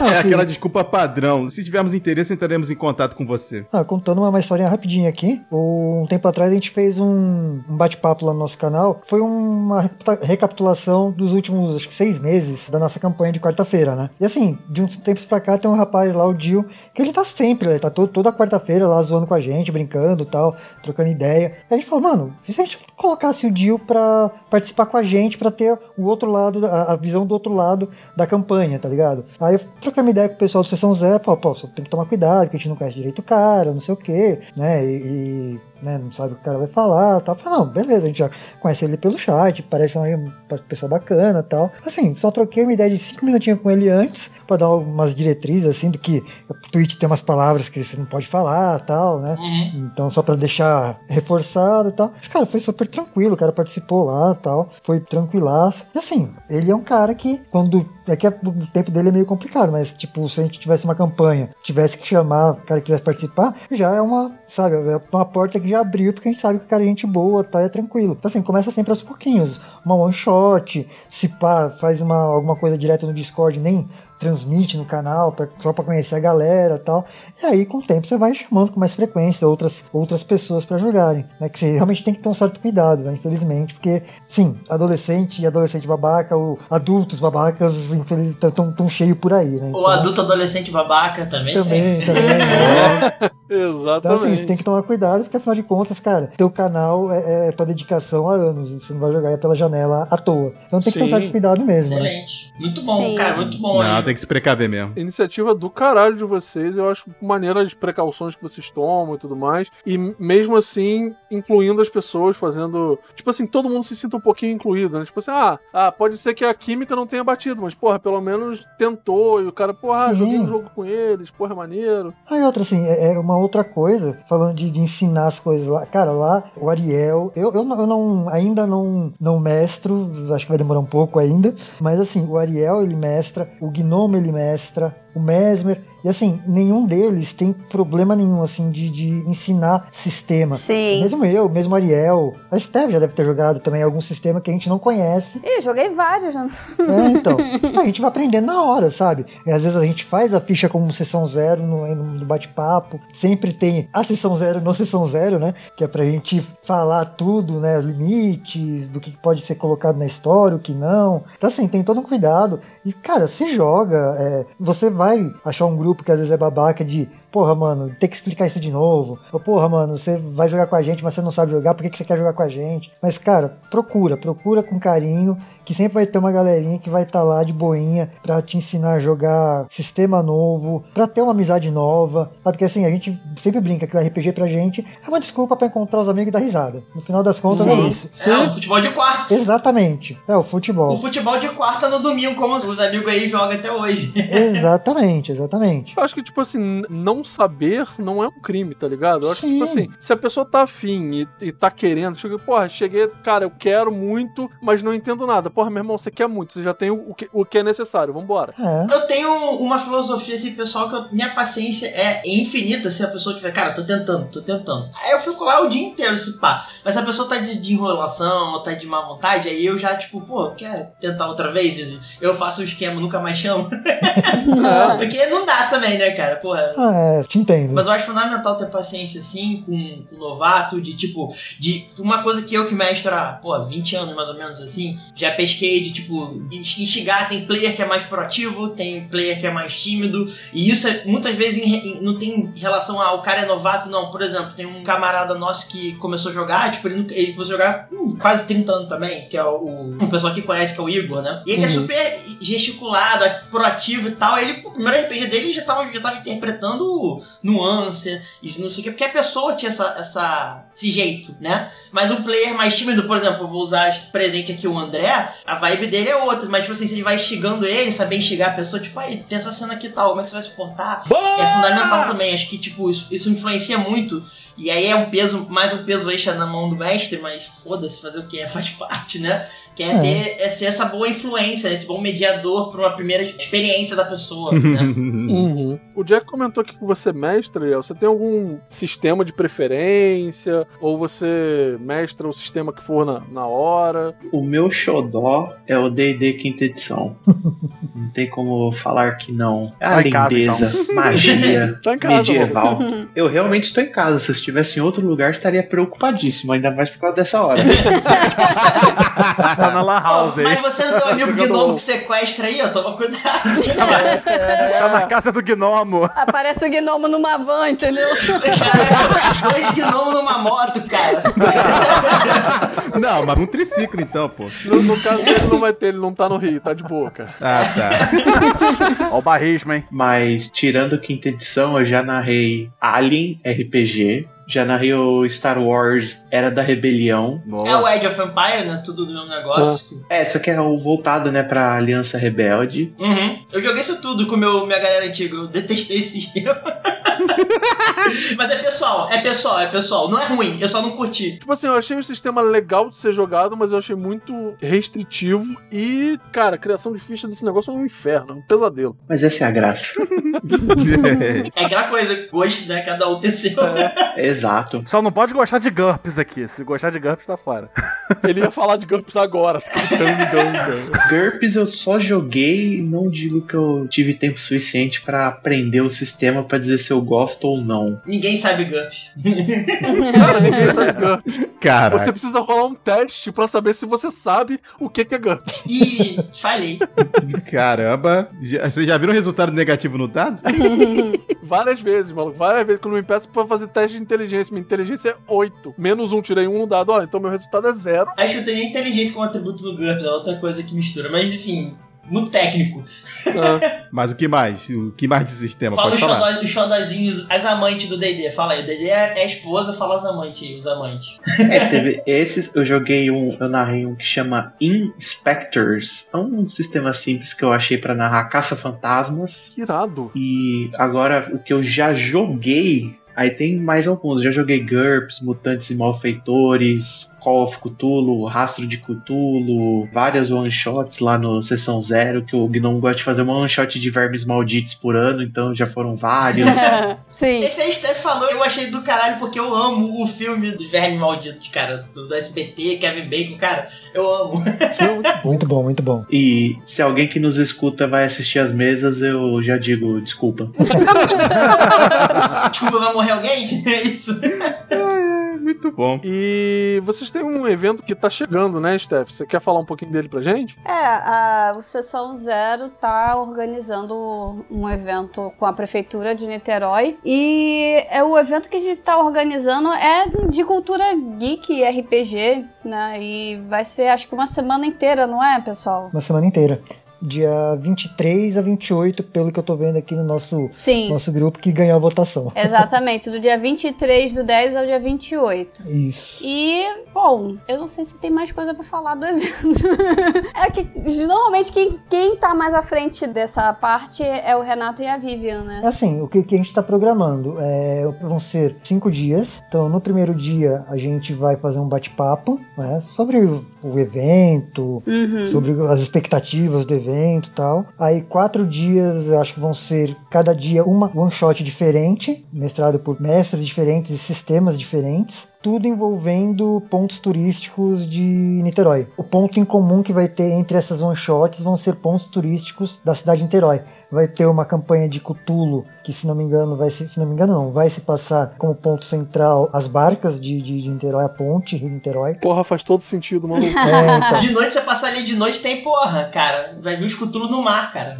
É aquela desculpa padrão. Se tivermos interesse, entraremos em contato com você. Ah, contando uma, uma historinha rapidinha aqui. Um tempo atrás a gente fez um, um bate-papo lá no nosso canal. Foi uma recapitulação dos últimos acho que seis meses da nossa campanha de quarta-feira, né? E assim, de uns tempos pra cá tem um rapaz lá, o Dio, que ele tá sempre, ele tá to- toda quarta-feira lá zoando com a gente, brincando e tal, trocando ideia. E a gente falou, mano, e se a gente colocasse o Dio pra participar com a gente, pra ter o outro lado, a, a visão do outro lado da campanha, tá ligado? Aí eu troquei uma ideia com o pessoal do Sessão Zé, pô, pô, tem que tomar cuidado, que a gente não conhece direito o cara, não sei o quê, né? E, e, né, não sabe o que o cara vai falar tal. Falei, não, beleza, a gente já conhece ele pelo chat, parece uma pessoa bacana tal. Assim, só troquei uma ideia de cinco minutinhos com ele antes, pra dar umas diretrizes, assim, do que o Twitch tem umas palavras que você não pode falar tal, né? Uhum. Então, só pra deixar reforçado e tal. Mas, cara, foi super tranquilo. O cara participou lá tal. Foi tranquilaço. E assim, ele é um cara que, quando. É que o tempo dele é meio complicado, mas, tipo, se a gente tivesse uma campanha, tivesse que chamar o cara que quisesse participar, já é uma, sabe, é uma porta que já abriu, porque a gente sabe que o cara é gente boa, tá, é tranquilo. Então, assim, começa sempre aos pouquinhos. Uma one shot, se pá, faz uma, alguma coisa direto no Discord, nem transmite no canal, pra, só pra conhecer a galera e tal. E aí, com o tempo, você vai chamando com mais frequência outras, outras pessoas pra jogarem. Né? Que você realmente tem que ter um certo cuidado, né? infelizmente, porque, sim, adolescente e adolescente babaca, ou adultos babacas, infelizmente, estão tão cheio por aí, né? O Então, adulto adolescente babaca também. Também, também. né? Então, assim, Exatamente. você tem que tomar cuidado, porque afinal de contas, cara, teu canal é, é tua dedicação há anos. Você não vai jogar pela janela à toa. Então tem que ter um Sim. certo cuidado mesmo. Né? Excelente. Muito bom, Sim. cara, muito bom. Não? Tem que se precaver mesmo. Iniciativa do caralho de vocês, eu acho maneira as precauções que vocês tomam e tudo mais. E mesmo assim, incluindo as pessoas, fazendo. Tipo assim, todo mundo se sinta um pouquinho incluído, né? Tipo assim, ah, ah pode ser que a química não tenha batido, mas, porra, pelo menos tentou. E o cara, porra, ah, Sim. joguei um jogo com eles, porra, é maneiro. Aí outra, assim, é é uma outra coisa, falando de, de ensinar as coisas lá. Cara, lá, o Ariel, eu, eu, não, eu não- ainda não, não mestro, acho que vai demorar um pouco ainda, mas assim, o Ariel ele mestra, o Gnome ele mestra, o Mesmer, e assim, nenhum deles tem problema nenhum, assim, de, de ensinar sistema. Sim. Mesmo eu, mesmo Ariel, a Steph já deve ter jogado também algum sistema que a gente não conhece, Ih, joguei vários. né? é, então. A gente vai aprendendo na hora, sabe? E às vezes a gente faz a ficha como sessão zero no, no bate-papo. Sempre tem a sessão zero no sessão zero, né? Que é pra gente falar tudo, né? Os limites, do que pode ser colocado na história, o que não. Então, assim, tem todo um cuidado. E, cara, se joga. é, você vai achar um grupo que às vezes é babaca de. Porra, mano, tem que explicar isso de novo. Ou, porra, mano, você vai jogar com a gente, mas você não sabe jogar, por que, que você quer jogar com a gente? Mas, cara, procura, procura com carinho, que sempre vai ter uma galerinha que vai estar lá de boinha pra te ensinar a jogar sistema novo, pra ter uma amizade nova. Sabe? Porque assim, a gente sempre brinca que o RPG pra gente é uma desculpa pra encontrar os amigos e dar risada. No final das contas, é Sim. isso. É, o futebol de quarta. Exatamente. É o futebol. O futebol de quarta no domingo, como os amigos aí jogam até hoje. Exatamente, exatamente. Eu acho que, tipo assim, n- não saber não é um crime, tá ligado? Eu acho que, Sim. tipo assim, se a pessoa tá afim e, e tá querendo, chega, porra, cheguei, cara, eu quero muito, mas não entendo nada. Porra, meu irmão, você quer muito, você já tem o, o que, o que é necessário, vambora. É. Eu tenho uma filosofia assim, pessoal, que eu- minha paciência é infinita se a pessoa tiver, cara, tô tentando, tô tentando. Aí eu fico lá o dia inteiro, se pá. Mas se a pessoa tá de, de enrolação, ou tá de má vontade, aí eu já, tipo, pô, quer tentar outra vez? Eu faço o esquema, nunca mais chamo. Porque não dá também, né, cara? Porra. Ah, é, É, te entendo. Mas eu acho fundamental ter paciência, assim, com, com o novato, de tipo, de uma coisa que eu que mestro há, pô, 20 anos mais ou menos assim, já pesquei de tipo, instigar, tem player que é mais proativo, tem player que é mais tímido, e isso é, muitas vezes em- em- não tem relação ao cara é novato, não. Por exemplo, tem um camarada nosso que começou a jogar, tipo, ele, ele começou a jogar com quase 30 anos também, que é o, o pessoal que conhece, que é o Igor, né? E ele é Uhum. super gesticulado, proativo e tal. Ele, o primeiro RPG dele já tava, já tava interpretando nuance e não sei o que, porque a pessoa tinha essa, essa, esse jeito, né? Mas um player mais tímido, por exemplo, eu vou usar presente aqui o André, a vibe dele é outra, mas tipo assim, se ele vai instigando ele, saber instigar a pessoa, tipo, aí, tem essa cena aqui e tal, como é que você vai suportar? É fundamental também, acho que, tipo, isso, isso influencia muito. E aí é um peso, mais um peso extra na mão do mestre, mas foda-se, fazer o que? Faz parte, né? Que é, É. ter é ser essa boa influência, esse bom mediador para uma primeira experiência da pessoa, né? Uhum. O Jack comentou aqui que você mestra, Eliel. Você tem algum sistema de preferência? Ou você mestra o sistema que for na, na hora? O meu xodó é o D&D quinta edição. não tem como falar que não. É a Tá em casa, lindeza, magia, Tá casa, medieval. Eu realmente estou em casa. Se eu estivesse em outro lugar, estaria preocupadíssimo, ainda mais por causa dessa hora. Tá na La House mas você não tem um amigo gnomo que sequestra aí, ó, toma cuidado. Tá na casa do gnomo. Aparece o gnomo numa van, entendeu? Cara, dois gnomos numa moto, cara. Não, mas um triciclo então, pô. No, no caso dele não vai ter, ele não tá no Rio, tá de boa, cara. Ah, tá. Ó o barrismo, hein? Mas, tirando quinta edição, eu já narrei Alien RPG. Já narrei o Star Wars Era da Rebelião. É o Age of Empire, né? Tudo do mesmo negócio. É, só que é o voltado, né, pra Aliança Rebelde. Uhum. Eu joguei isso tudo com meu, minha galera antiga. Eu detestei esse sistema. Mas é pessoal, é pessoal, é pessoal. Não é ruim, eu só não curti. Tipo assim, eu achei o sistema legal de ser jogado, mas eu achei muito restritivo. E, cara, a criação de ficha desse negócio é um inferno, é um pesadelo. Mas essa é a graça. É aquela coisa, gosto, né? Cada um tem seu. Exato. Só não pode gostar de GURPS aqui. Se gostar de GURPS, tá fora. Ele ia falar de GURPS agora. GURPS eu só joguei e não digo que eu tive tempo suficiente pra aprender o sistema pra dizer se eu gosto ou não. Ninguém sabe GURPS. Cara, ninguém sabe GURPS. Caraca. Você precisa rolar um teste pra saber se você sabe o que é GURPS. Ih, falhei. Caramba. Vocês já viram o resultado negativo no dado? Várias vezes, maluco. Várias vezes quando me peço pra fazer teste de inteligência. Minha inteligência é 8. Menos um, tirei um no dado. Ó, então meu resultado é zero. Acho que eu tenho nem inteligência como atributo do GURPS, é outra coisa que mistura. Mas enfim, muito técnico. Ah, Mas o que mais? O que mais de sistema? Fala Pode os, falar. xodó, os xodózinhos, as amantes do D&D. Fala aí, o D&D é, é esposa, fala as amantes aí, os amantes. É, teve esses, eu joguei um, eu narrei um que chama Inspectors. É um sistema simples que eu achei pra narrar caça-fantasmas. que irado. E agora o que eu já joguei. Aí tem mais alguns. Já joguei GURPS, Mutantes e Malfeitores, Call of Cthulhu, Rastro de Cthulhu, várias one-shots lá no Sessão Zero, que o Gnome gosta de fazer uma one-shot de vermes malditos por ano, então já foram vários. Sim. Esse aí Steph falou, eu achei do caralho porque eu amo o filme dos Vermes Malditos, cara, do, do SBT, Kevin Bacon, cara, eu amo. Muito bom, muito bom. e se alguém que nos escuta vai assistir as mesas, eu já digo desculpa. Desculpa, vai morrer alguém? É isso. Muito bom. E vocês têm um evento que tá chegando, né, Steph? Você quer falar um pouquinho dele pra gente? É, a, o Sessão Zero tá organizando um evento com a Prefeitura de Niterói. E é o evento que a gente tá organizando é de cultura geek e RPG, né? E vai ser acho que uma semana inteira, não é, pessoal? Uma semana inteira. Dia 23 a 28, pelo que eu tô vendo aqui no nosso, Sim. nosso grupo que ganhou a votação. Exatamente, do dia 23 do 10 ao dia 28. Isso. E, bom, eu não sei se tem mais coisa pra falar do evento. é que normalmente quem, quem tá mais à frente dessa parte é o Renato e a Vivian, né? Assim, o que, que a gente está programando é, vão ser cinco dias. Então, no primeiro dia, a gente vai fazer um bate-papo né, sobre o, o evento, Uhum. sobre as expectativas do evento e tal. Aí, quatro dias, acho que vão ser cada dia uma one-shot diferente, mestrado por mestres diferentes e sistemas diferentes. tudo envolvendo pontos turísticos de Niterói. O ponto em comum que vai ter entre essas one shots vão ser pontos turísticos da cidade de Niterói. Vai ter uma campanha de Cthulhu, que se não me engano vai se, se não me engano não, vai se passar como ponto central as barcas de, de, de Niterói, a ponte Rio Niterói. Porra, faz todo sentido, mano. É, então. De noite você passar ali de noite tem porra, cara. Vai vir os cutulos no mar, cara.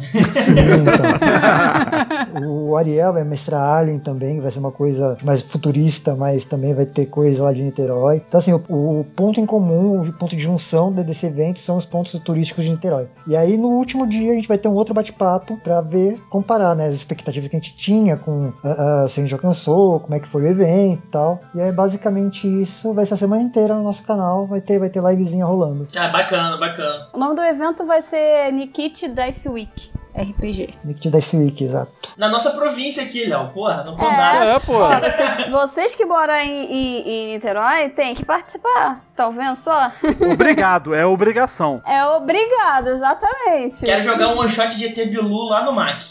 Então, o Ariel vai mestrar Alien também, vai ser uma coisa mais futurista, mas também vai ter coisa lá de Niterói. Então, assim, o, o ponto em comum, o ponto de junção de- desse evento são os pontos turísticos de Niterói. E aí, no último dia, a gente vai ter um outro bate-papo pra ver, comparar, né, as expectativas que a gente tinha com ah, ah, se a gente alcançou, como é que foi o evento e tal. E aí, basicamente, isso vai ser a semana inteira no nosso canal, vai ter, vai ter livezinha rolando. Ah, bacana, bacana. O nome do evento vai ser Nikit Dice Week RPG. Nick Dice Week, exato. Na nossa província aqui, Léo, porra, no condado. É, pô. Ó, vocês, vocês que moram em, em, em Niterói têm que participar. Tá vendo só? Obrigado, é obrigação. É obrigado, exatamente. Quero jogar um one shot de ET Bilu lá no MAC.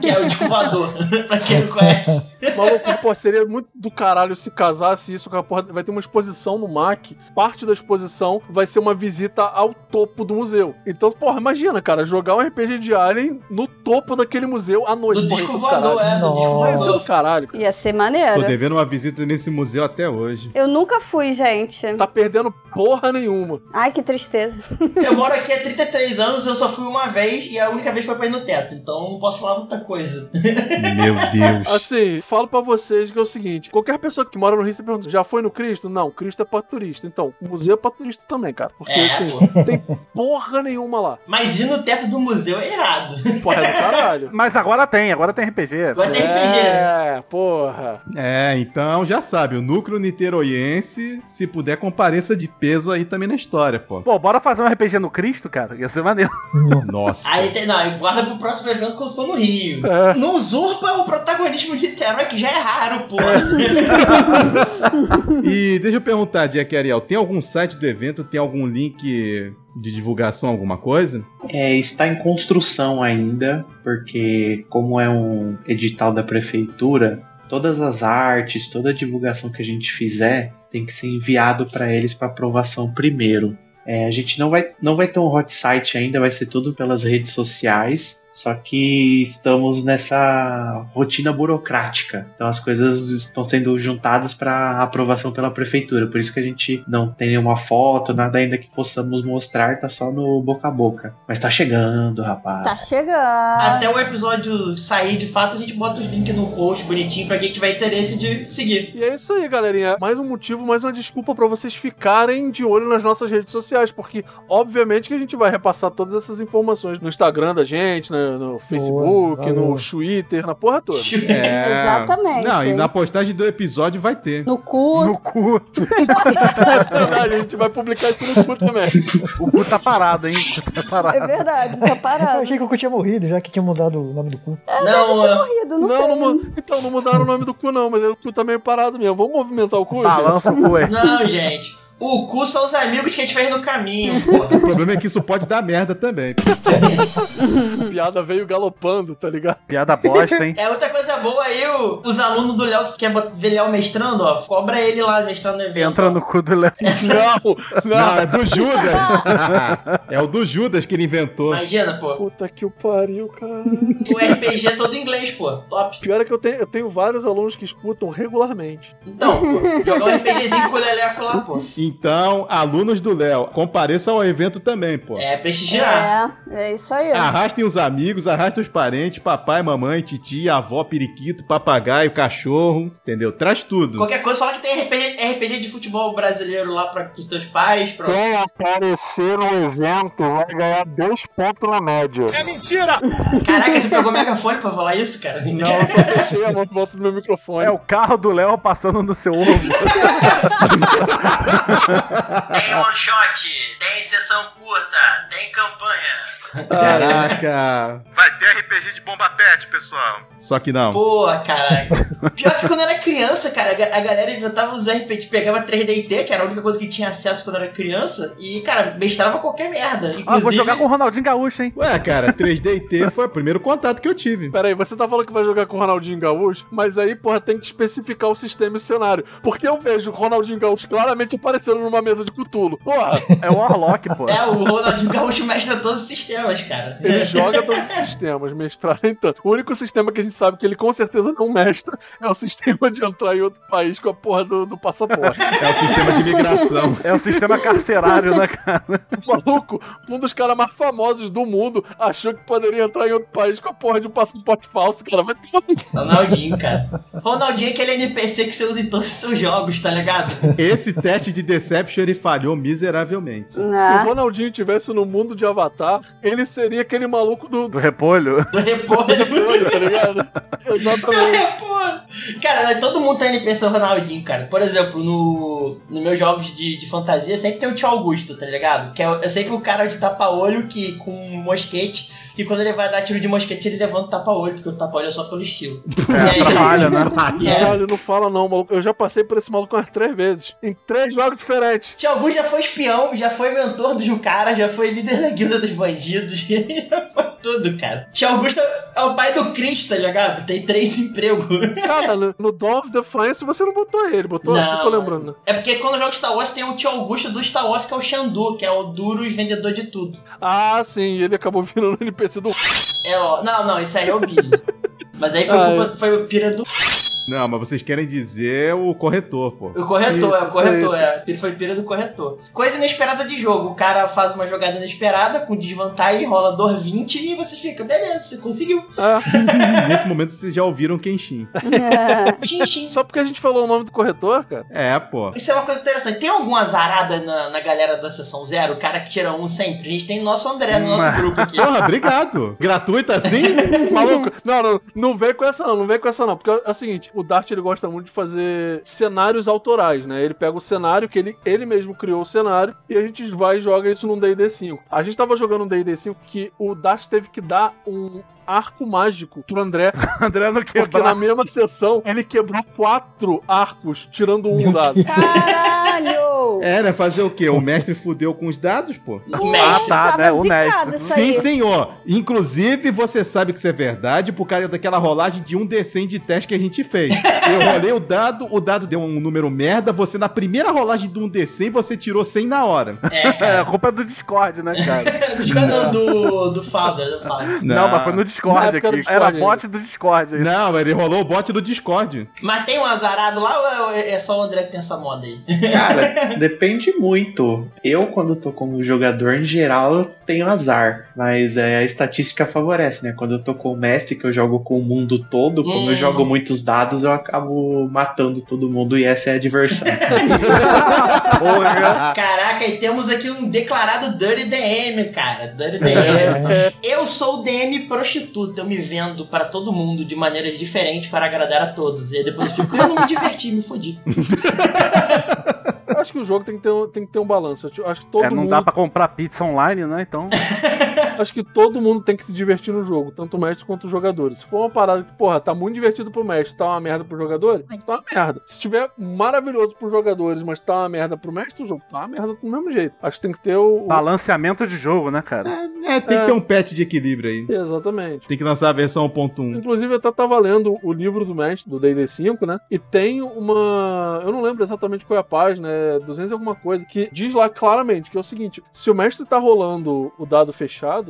que é o disco voador, pra quem não conhece. Maluco, pô, seria muito do caralho se casasse isso com a porra. Vai ter uma exposição no MAC. Parte da exposição vai ser uma visita ao topo do museu. Então, porra, imagina, cara, jogar um RPG de Alien no topo daquele museu à noite. Do porra, disco isso é do voador, caralho. é, do disco Vai ser do voador. caralho. cara. Ia ser Tô maneiro. devendo uma visita nesse museu até hoje. Eu nunca fui, gente. Tá perdendo porra nenhuma. Ai, que tristeza. Eu moro aqui há 33 anos, eu só fui uma vez e a única vez foi pra ir no teto. Então não posso falar muita coisa. Meu Deus. Assim, falo pra vocês que é o seguinte: qualquer pessoa que mora no Rio, você pergunta, já foi no Cristo? Não, Cristo é pra turista. Então, o museu é pra turista também, cara. Porque, É, assim, pô. tem porra nenhuma lá. Mas ir no teto do museu é irado. Porra, é do caralho. Mas agora tem, agora tem RPG. Agora tem RPG. É, porra. É, então já sabe, o núcleo niteroiense, se puder, compareça de peso aí também na história, pô. Pô, bora fazer um RPG no Cristo, cara? Ia ser maneiro. Nossa. Aí tem, não, guarda pro próximo evento quando for no Rio. É. Não usurpa o protagonismo de Niterói, que já é raro, pô. E deixa eu perguntar, Jack Ariel, tem algum site do evento, tem algum link de divulgação, alguma coisa? É, está em construção ainda, porque como é um edital da prefeitura, todas as artes, toda a divulgação que a gente fizer tem que ser enviado para eles para aprovação primeiro. É, a gente não vai, não vai ter um hot site ainda, vai ser tudo pelas redes sociais. Só que estamos nessa rotina burocrática. Então as coisas estão sendo juntadas para aprovação pela prefeitura. Por isso que a gente não tem nenhuma foto, nada ainda que possamos mostrar, tá só no boca a boca. Mas tá chegando, rapaz. Tá chegando. Até o episódio sair de fato, a gente bota os links no post bonitinho pra quem tiver interesse de seguir. E é isso aí, galerinha. Mais um motivo, mais uma desculpa pra vocês ficarem de olho nas nossas redes sociais, porque obviamente que a gente vai repassar todas essas informações no Instagram da gente, né, no Facebook, valeu. no Twitter, na porra toda. É. Exatamente. Não, e na postagem do episódio vai ter. No cu. No cu. É verdade, a gente vai publicar isso no cu também. O cu tá parado, hein? Tá É parado. verdade, tá Eu parado. achei que o cu tinha morrido, já que tinha mudado o nome do cu. Não, é- Morrido, não, Não, sei. não, então não mudaram o nome do cu, não, mas o cu tá meio parado mesmo. Vamos movimentar o cu, gente? Balança o cu, é. não, gente. O cu são os amigos que a gente fez no caminho, pô. O problema é que isso pode dar merda também. A piada veio galopando, tá ligado? Piada bosta, hein? É outra coisa boa aí, o- os alunos do Léo que quer ver Léo mestrando, ó, cobra ele lá mestrando no evento. Entra no cu do Léo. Não, Não, não. é do Judas. é o do Judas que ele inventou. Imagina, pô. Puta que o pariu, cara. O RPG é todo em inglês, pô. Top. Pior é que eu tenho, eu tenho vários alunos que escutam regularmente. Então, pô, jogar um RPGzinho com o Leleco lá, pô. Então, alunos do Léo, compareçam ao evento também, pô. É prestigiar. É, é isso aí. Arrastem os amigos, arrastem os parentes, papai, mamãe, titia, avó, periquito, papagaio, cachorro, entendeu? Traz tudo. Qualquer coisa, fala que tem RPG, RPG de futebol brasileiro lá pra os teus pais. Pra... Quem aparecer no evento vai ganhar dois pontos na média. Caraca, você pegou o megafone pra falar isso, cara? Não, eu só fechei a mão de volta do meu microfone. É o carro do Léo passando no seu ovo. Tem one shot, tem sessão curta, tem campanha. Caraca! Vai ter RPG de bomba pet, pessoal. Só que não. Pô, cara. Pior que quando eu era criança, cara, a ga- a galera inventava os RPG, pegava 3DT, que era a única coisa que tinha acesso quando eu era criança, e, cara, mestrava qualquer merda. Inclusive, Ah, vou jogar com o Ronaldinho Gaúcho, hein? Ué, cara, 3DT foi o primeiro contato que eu tive. Pera aí, você tá falando que vai jogar com o Ronaldinho Gaúcho, mas aí, porra, tem que especificar o sistema e o cenário. Porque eu vejo o Ronaldinho Gaúcho claramente aparecendo numa mesa de cutulo. Porra, É o Warlock, pô. É, o Ronaldinho Gaúcho mestra todos os sistemas, cara. ele joga todos os sistemas, mestrar nem tanto. O único sistema que a gente sabe que ele com certeza não mestra é o sistema de entrar em outro país com a porra do, do passaporte. É o sistema de migração. É o sistema carcerário, né, cara? O maluco, um dos caras mais famosos do mundo, achou que poderia entrar em outro país com a porra de um passaporte falso, cara. Vai tomar. Ronaldinho, cara. Ronaldinho é aquele NPC que você usa em todos os seus jogos, tá ligado? Esse teste de Deception ele falhou miseravelmente. Se o Né? Ronaldinho tivesse no mundo de Avatar, ele seria aquele maluco do, Do repolho. Do repolho. olho, tá ligado? Exatamente. Pô, cara, todo mundo tem NPC Ronaldinho, cara. Por exemplo, no, nos meus jogos de, de fantasia sempre tem o tio Augusto, tá ligado? Que é, é sempre o cara de tapa-olho que com um mosquete. Que quando ele vai dar tiro de mosquete, ele levanta o tapa-olho, porque o tapa-olho é só pelo estilo. E aí- Atrapalha, né? É. Caralho, não fala não, maluco. Eu já passei por esse maluco umas três vezes. Em três jogos diferentes. Tio Augusto já foi espião, já foi mentor do Jucara, já foi líder da guilda dos bandidos, já foi tudo, cara. Tio Augusto é o pai do Chris, tá ligado? Tem três empregos. Cara, no, no Dawn of Defiance você não botou ele, botou? Não, tô lembrando. É porque quando eu jogo Star Wars tem o tio Augusto do Star Wars, que é o Xandu, que é o Duros vendedor de tudo. Ah, sim, ele acabou virando o NPC do. É, ó. Não, não, isso aí é o Billy. Mas aí foi, culpa, foi o pira do. Não, mas vocês querem dizer o corretor, pô. O corretor, Isso, é, o corretor, isso. é. Ele foi pira do corretor. Coisa inesperada de jogo. O cara faz uma jogada inesperada, com desvantagem, rola dor 20 e você fica, beleza, você conseguiu. Ah, Nesse momento vocês já ouviram Kenshin. Tchim. só porque a gente falou o nome do corretor, cara. É, pô. Isso é uma coisa interessante. Tem algum azarada na, na galera da sessão zero? O cara que tira um sempre? A gente tem nosso André no nosso grupo aqui. Porra, obrigado. Gratuito assim? Maluco, não, não, não vem com essa não, não vem com essa não, porque é o seguinte, o Dart ele gosta muito de fazer cenários autorais, né? Ele pega o cenário que ele, ele mesmo criou o cenário e a gente vai e joga isso num D&D 5. A gente tava jogando um D&D 5 que o Dart teve que dar um arco mágico pro André, André não porque na mesma sessão ele quebrou quatro arcos, tirando um dado. Caralho! É, né? Fazer o quê? O mestre fudeu com os dados, pô? O mestre. tá, Tava né, o mestre. isso Sim, senhor. Inclusive, você sabe que isso é verdade por causa daquela rolagem de um D100 de teste que a gente fez. Eu rolei o dado, o dado deu um número merda, você na primeira rolagem de um D100, você tirou 100 na hora. É, É, a culpa é do Discord, né, cara? Discord não, do, do Founder, do Founder. Não, mas foi no Discord aqui. era Discord Era bot do Discord. aí. Não, ele rolou o bot do Discord. Mas tem um azarado lá ou é é só o André que tem essa moda aí? Cara, depende muito. Eu, quando tô como jogador, em geral, eu tenho azar. Mas é, a estatística favorece, né? Quando eu tô com o mestre, que eu jogo com o mundo todo, como Hum. eu jogo muitos dados, eu acabo matando todo mundo e essa é a diversão. Caraca, e temos aqui um declarado Dirty DM, cara. Dirty DM. Eu sou o DM prostituta, eu me vendo para todo mundo de maneiras diferentes para agradar a todos. E aí depois eu fico, eu não me diverti, me fodi. Eu acho que o jogo tem que ter um, tem que ter um balanço. Eu acho que todo É, não mundo dá pra comprar pizza online, né? Então. acho que todo mundo tem que se divertir no jogo, tanto o mestre quanto os jogadores. Se for uma parada que, porra, tá muito divertido pro mestre, tá uma merda pro jogador, o jogo tá uma merda. Se tiver maravilhoso pros jogadores, mas tá uma merda pro mestre, o jogo tá uma merda do mesmo jeito. Acho que tem que ter o. o- Balanceamento de jogo, né, cara? É, tem que ter um patch de equilíbrio aí. Exatamente. Tem que lançar a versão 1.1. Inclusive, eu até tava lendo o livro do mestre, do D&D 5, né? E tem uma... Eu não lembro exatamente qual é a página, é 200 e alguma coisa, que diz lá claramente que é o seguinte, se o mestre tá rolando o dado fechado,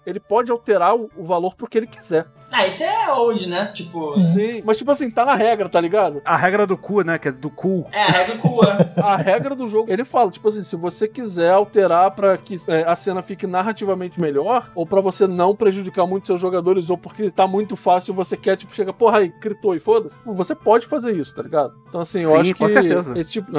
ele pode alterar o, o valor pro que ele quiser. Ah, isso é old, né? Tipo. Sim. Mas, tipo assim, tá na regra, tá ligado? A regra do cu, né? Que é do cu. É, a regra cua. A regra do jogo, ele fala, tipo assim, se você quiser alterar pra que é, a cena fique narrativamente melhor, ou pra você não prejudicar muito seus jogadores, ou porque tá muito fácil, você quer, tipo, chega, porra, aí, gritou e foda-se, você pode fazer isso, tá ligado? Então, assim, eu Sim, acho que com certeza. esse tipo...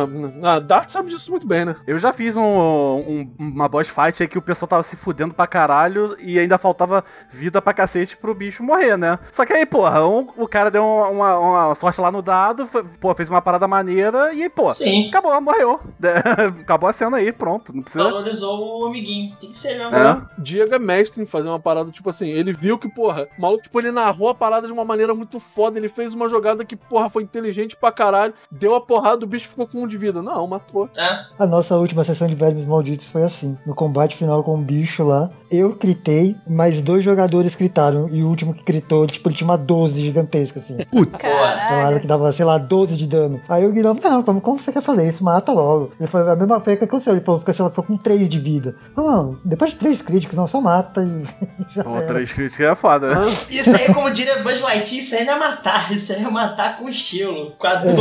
A Dart sabe disso muito bem, né? Eu já fiz um, um- uma boss fight aí que o pessoal tava se fudendo pra caralho e e ainda faltava vida pra cacete pro bicho morrer, né? Só que aí, porra, um- o cara deu uma, uma sorte lá no dado, foi- pô, fez uma parada maneira e aí, pô, Sim. acabou, morreu. acabou a cena aí, pronto. Não precisa. Valorizou o amiguinho. Tem que ser mesmo. É. Diego é mestre em fazer uma parada, tipo assim, ele viu que, porra, o maluco, tipo, ele narrou a parada de uma maneira muito foda, ele fez uma jogada que, porra, foi inteligente pra caralho, deu a porrada, o bicho ficou com um de vida. Não, matou. Tá? A nossa última sessão de Vermes Malditos foi assim. No combate final com o bicho lá, eu critei, mas dois jogadores critaram. E o último que critou, tipo, ele tinha uma 12 gigantesca, assim. Putz. Uma arma que dava, sei lá, 12 de dano. Aí o Guilherme, não, como, como você quer fazer isso? Mata logo. Ele falou, a mesma coisa que aconteceu. Ele falou, sei lá, ficou com 3 de vida. Não, depois de 3 críticos, não, só mata e já Pô, era. três críticos é foda, né? Isso aí, como diria Buzz Lightyear, isso aí não é matar. Isso aí é matar com estilo. Com a 12.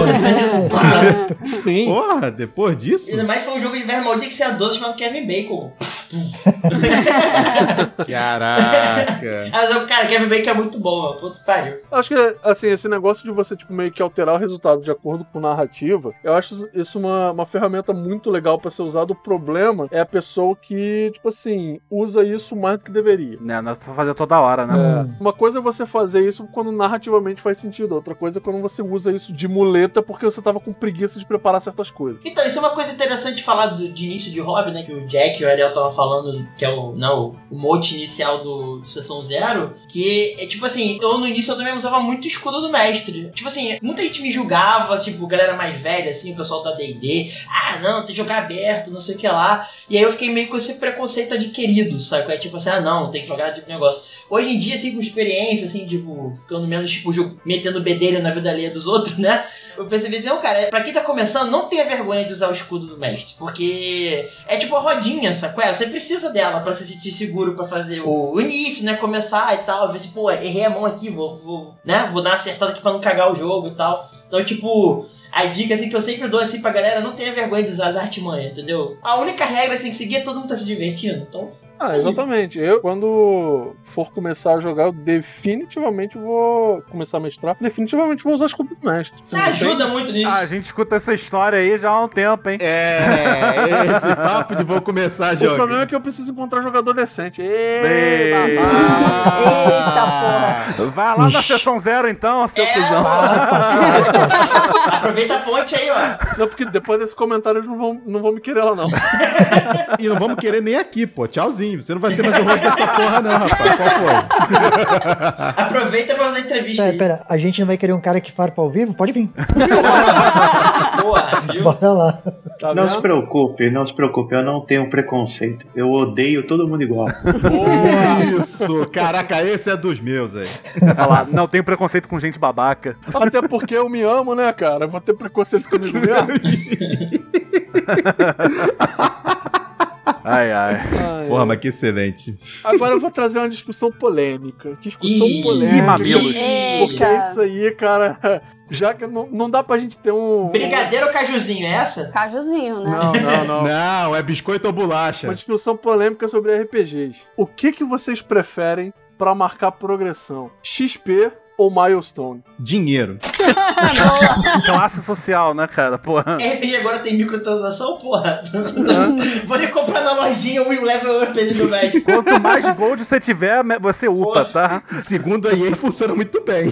pá. Sim. Porra, depois disso? Ainda mais for um jogo de verme maldito que você é 12 chamado Kevin Bacon. Caraca. Mas, o cara, Kevin Bacon é muito bom, mano. Puta pariu. Acho que, assim, esse negócio de você, tipo, meio que alterar o resultado de acordo com narrativa, eu acho isso uma, uma ferramenta muito legal pra ser usada. O problema é a pessoa que, tipo assim, usa isso mais do que deveria. Né, não é pra fazer toda hora, né? É. Uma coisa é você fazer isso quando narrativamente faz sentido, outra coisa é quando você usa isso de muleta porque você tava com preguiça de preparar certas coisas. Então, isso é uma coisa interessante de falar do, de início de hobby, né? Que o Jack e o Ariel tava falando, que é o, não, o mote inicial do, do Sessão Zero. Que é tipo assim, eu no início eu também usava muito escudo do mestre. Tipo assim, muita gente me julgava, tipo, galera mais velha, assim, o pessoal da DD. Ah, não, tem que jogar aberto, não sei o que lá. E aí eu fiquei meio com esse preconceito adquirido, sabe? É tipo assim, ah, não, tem que jogar tipo negócio. Hoje em dia, assim, com experiência, assim, tipo, ficando menos, tipo, metendo bedelho na vida alheia dos outros, né? Eu percebi assim, não, cara, pra quem tá começando, não tenha vergonha de usar o escudo do mestre. Porque é tipo a rodinha, sacou? É, Você precisa dela pra se sentir seguro pra fazer o, o início, né? Começar e tal. Ver se, pô, errei a mão aqui, vou, vou, né? Vou dar uma acertada aqui pra não cagar o jogo e tal. Então, tipo, a dica assim que eu sempre dou assim pra galera, não tenha vergonha de usar as artimanhas, entendeu? A única regra assim que seguir é todo mundo tá se divertindo. Então, Ah, aí. exatamente. Eu, quando for começar a jogar, eu definitivamente vou começar a mestrar. Definitivamente vou usar escudo do mestre. Você não tem- Ajuda muito nisso. Ah, a gente escuta essa história aí já há um tempo, hein? É, esse papo de vou começar a O jogar. problema é que eu preciso encontrar jogador decente. Ei, Ei. babá. Eita porra. Vai lá na sessão zero então, seu É, cuzão. Aproveita a fonte aí, ó. Não, porque depois desse comentário eles não vão, não vão me querer lá, não. E não vamos querer nem aqui, pô. Tchauzinho. Você não vai ser mais o rosto dessa porra, não, rapaz. Qual foi? Aproveita pra fazer entrevista Pera, aí. pera, a gente não vai querer um cara que farpa ao vivo? Pode vir. Porra, viu? Bora lá. Tá Não vendo? se preocupe, não se preocupe, eu não tenho preconceito. Eu odeio todo mundo igual. Isso. Caraca, esse é dos meus, aí. Olha lá, não tem preconceito com gente babaca. Até porque eu me amo, né, cara? Eu vou ter preconceito comigo mesmo. Ai, ai. Ai, Porra, mas que excelente. Agora eu vou trazer uma discussão polêmica. Discussão Ih, polêmica. ih, mamilos. Porque Eita. isso aí, cara. Já que não, não dá pra gente ter um. Brigadeiro ou cajuzinho, é essa? Cajuzinho, né? Não, não, não. Não, é biscoito ou bolacha. Uma discussão polêmica sobre RPGs. O que, que vocês preferem pra marcar progressão? XP ou milestone? Dinheiro. Classe social, né, cara? Porra. RPG agora tem microtransação, porra. Vou nem comprar na lojinha o level up ali do mestre. Quanto mais gold você tiver, você upa, Porra. tá? Segundo a EA, funciona muito bem.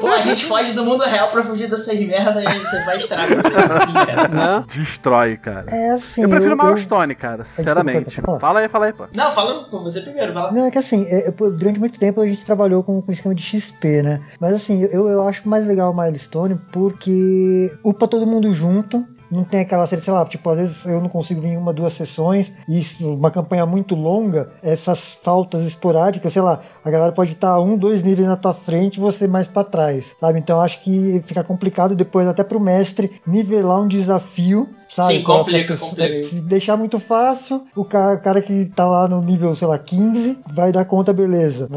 Pô, a gente foge do mundo real pra fugir dessas merdas e você vai estragar assim, cara. Destrói, cara. É assim. Eu prefiro eu, Milestone, cara, sinceramente. desculpa. Fala aí, fala aí, pô. Não, fala com você primeiro, lá. Não, é que assim, é, é, durante muito tempo a gente trabalhou com, com esquema de XP, né? Mas assim, eu, eu acho mais legal o Milestone porque upa todo mundo junto. Não tem aquela série, sei lá, tipo, às vezes eu não consigo vir em uma, duas sessões, e isso, uma campanha muito longa, essas faltas esporádicas, sei lá, a galera pode estar um, dois níveis na tua frente e você mais pra trás, sabe? Então acho que fica complicado depois até pro mestre nivelar um desafio, sabe? Sim, complica, pra- complica. Se deixar muito fácil, o cara, o cara que tá lá no nível, sei lá, 15, vai dar conta, beleza.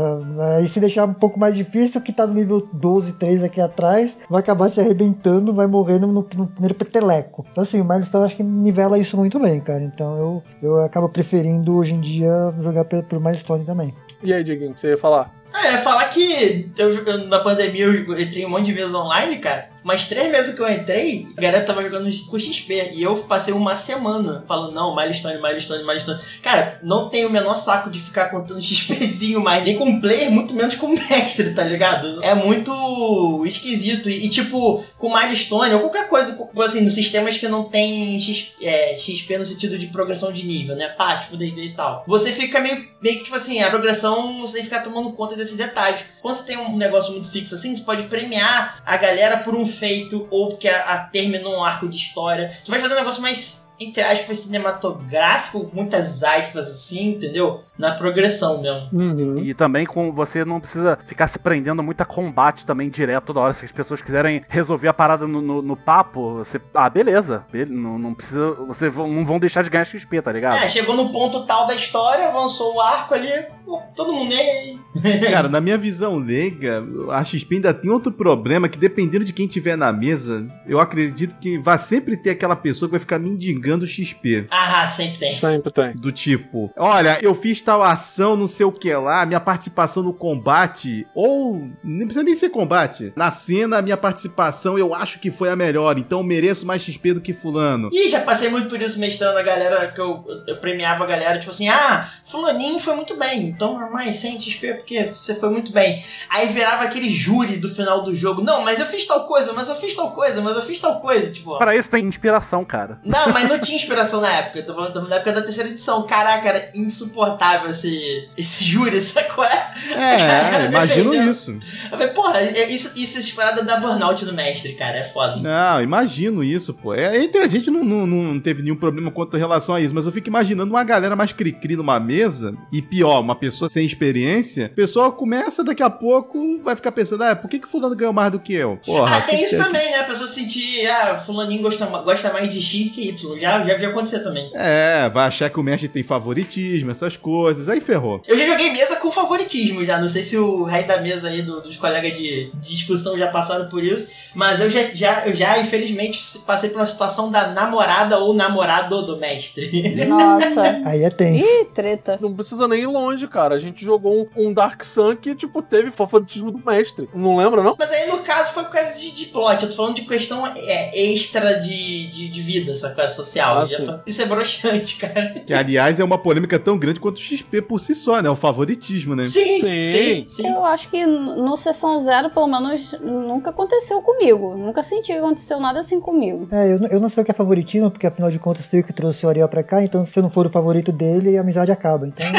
Aí se deixar um pouco mais difícil, o que tá no nível 12, 13 aqui atrás, vai acabar se arrebentando, vai morrendo no, no primeiro peteleco. Então assim, o Milestone acho que nivela isso muito bem, cara. Então eu, eu acabo preferindo hoje em dia jogar pelo, pelo Milestone também. E aí, Dieguinho, o que você ia falar? Ah, ia falar que eu, na pandemia eu entrei um monte de vezes online, cara. Mas três meses que eu entrei, a galera tava jogando com XP. E eu passei uma semana falando, não, milestone, milestone, milestone. Cara, não tenho o menor saco de ficar contando XPzinho mais, nem com player, muito menos com mestre, tá ligado? É muito esquisito. E, e, tipo, com milestone ou qualquer coisa, assim, nos sistemas que não tem é, XP no sentido de progressão de nível, né? Pá, tipo D&D e tal. Você fica meio, meio que, tipo assim, a progressão, você ficar tomando conta desses detalhes. Quando você tem um negócio muito fixo assim, você pode premiar a galera por um feito ou porque a, a terminou um arco de história. Você vai fazer um negócio mais, entre aspas, cinematográfico, muitas aspas assim, entendeu? Na progressão mesmo. Uhum. E também com você não precisa ficar se prendendo muito a combate também direto toda hora. Se as pessoas quiserem resolver a parada no, no- no papo, você. Ah, beleza. Be- Não, não precisa. Vocês vão- não vão deixar de ganhar XP, tá ligado? É, chegou no ponto tal da história, avançou o arco ali, pô, todo mundo. Cara, na minha visão leiga, a XP ainda tem outro problema que dependendo de quem tiver na mesa, eu acredito que vai sempre ter aquela pessoa que vai ficar mendigando XP. Ah, sempre tem. Sempre tem. Do tipo, olha, eu fiz tal ação, não sei o que lá, minha participação no combate, ou nem precisa nem ser combate. Na cena, a minha participação eu acho que foi a melhor, então eu mereço mais XP do que fulano. Ih, já passei muito por isso mestrando a galera, que eu, eu premiava a galera, tipo assim, ah, fulaninho foi muito bem, toma mais 100 XP porque você foi muito bem. Aí virava aquele júri do final do jogo, não, mas eu fiz tal coisa, mas eu fiz tal coisa, mas eu fiz tal coisa, tipo... Para isso tem inspiração, cara. Não, mas não tinha inspiração na época, eu tô falando da época da terceira edição. Caraca, era insuportável esse, esse júri, sacou? É? É, imagino defendendo. isso. Eu falei, porra, é- isso, isso é esperada da burnout do mestre, cara, é foda. Não, imagino isso, pô. É, entre a gente não, não, não teve nenhum problema quanto a relação a isso, mas eu fico imaginando uma galera mais cri-cri numa mesa, e pior, uma pessoa sem experiência, a pessoa começa daqui a pouco, vai ficar pensando, ah, por que, que fulano ganhou mais do que eu? Porra, ah, tem isso que- também, né? A pessoa sentir, ah, fulaninho gosta, gosta mais de X que Y. Já, já vi acontecer também. É, vai achar que o mestre tem favoritismo, essas coisas, aí ferrou. Eu já joguei mesa com favoritismo já. Não sei se o rei da mesa aí do- dos colegas de, de discussão já passaram por isso. Mas eu já, já, eu já, infelizmente, passei por uma situação da namorada ou namorado do mestre. Nossa. Aí é tenso. Ih, treta. Não precisa nem ir longe, cara. A gente jogou um, um Dark Sun que, tipo, teve favoritismo do mestre. Não lembra, não? Mas aí, no caso, foi por causa de, de plot. Eu tô falando de questão é, extra de, de, de vida, essa coisa social. Ah, tô- isso é broxante, cara. Que, aliás, é uma polêmica tão grande quanto o XP por si só, né? O favoritismo, né? Sim, Sim. sim, sim. Eu acho que no Sessão Zero, pelo menos, nunca aconteceu comigo. Nunca senti que aconteceu nada assim comigo. É, eu, não- eu não sei o que é favoritismo, porque afinal de contas fui eu que trouxe o Ariel pra cá, então se eu não for o favorito dele, a amizade acaba. Então,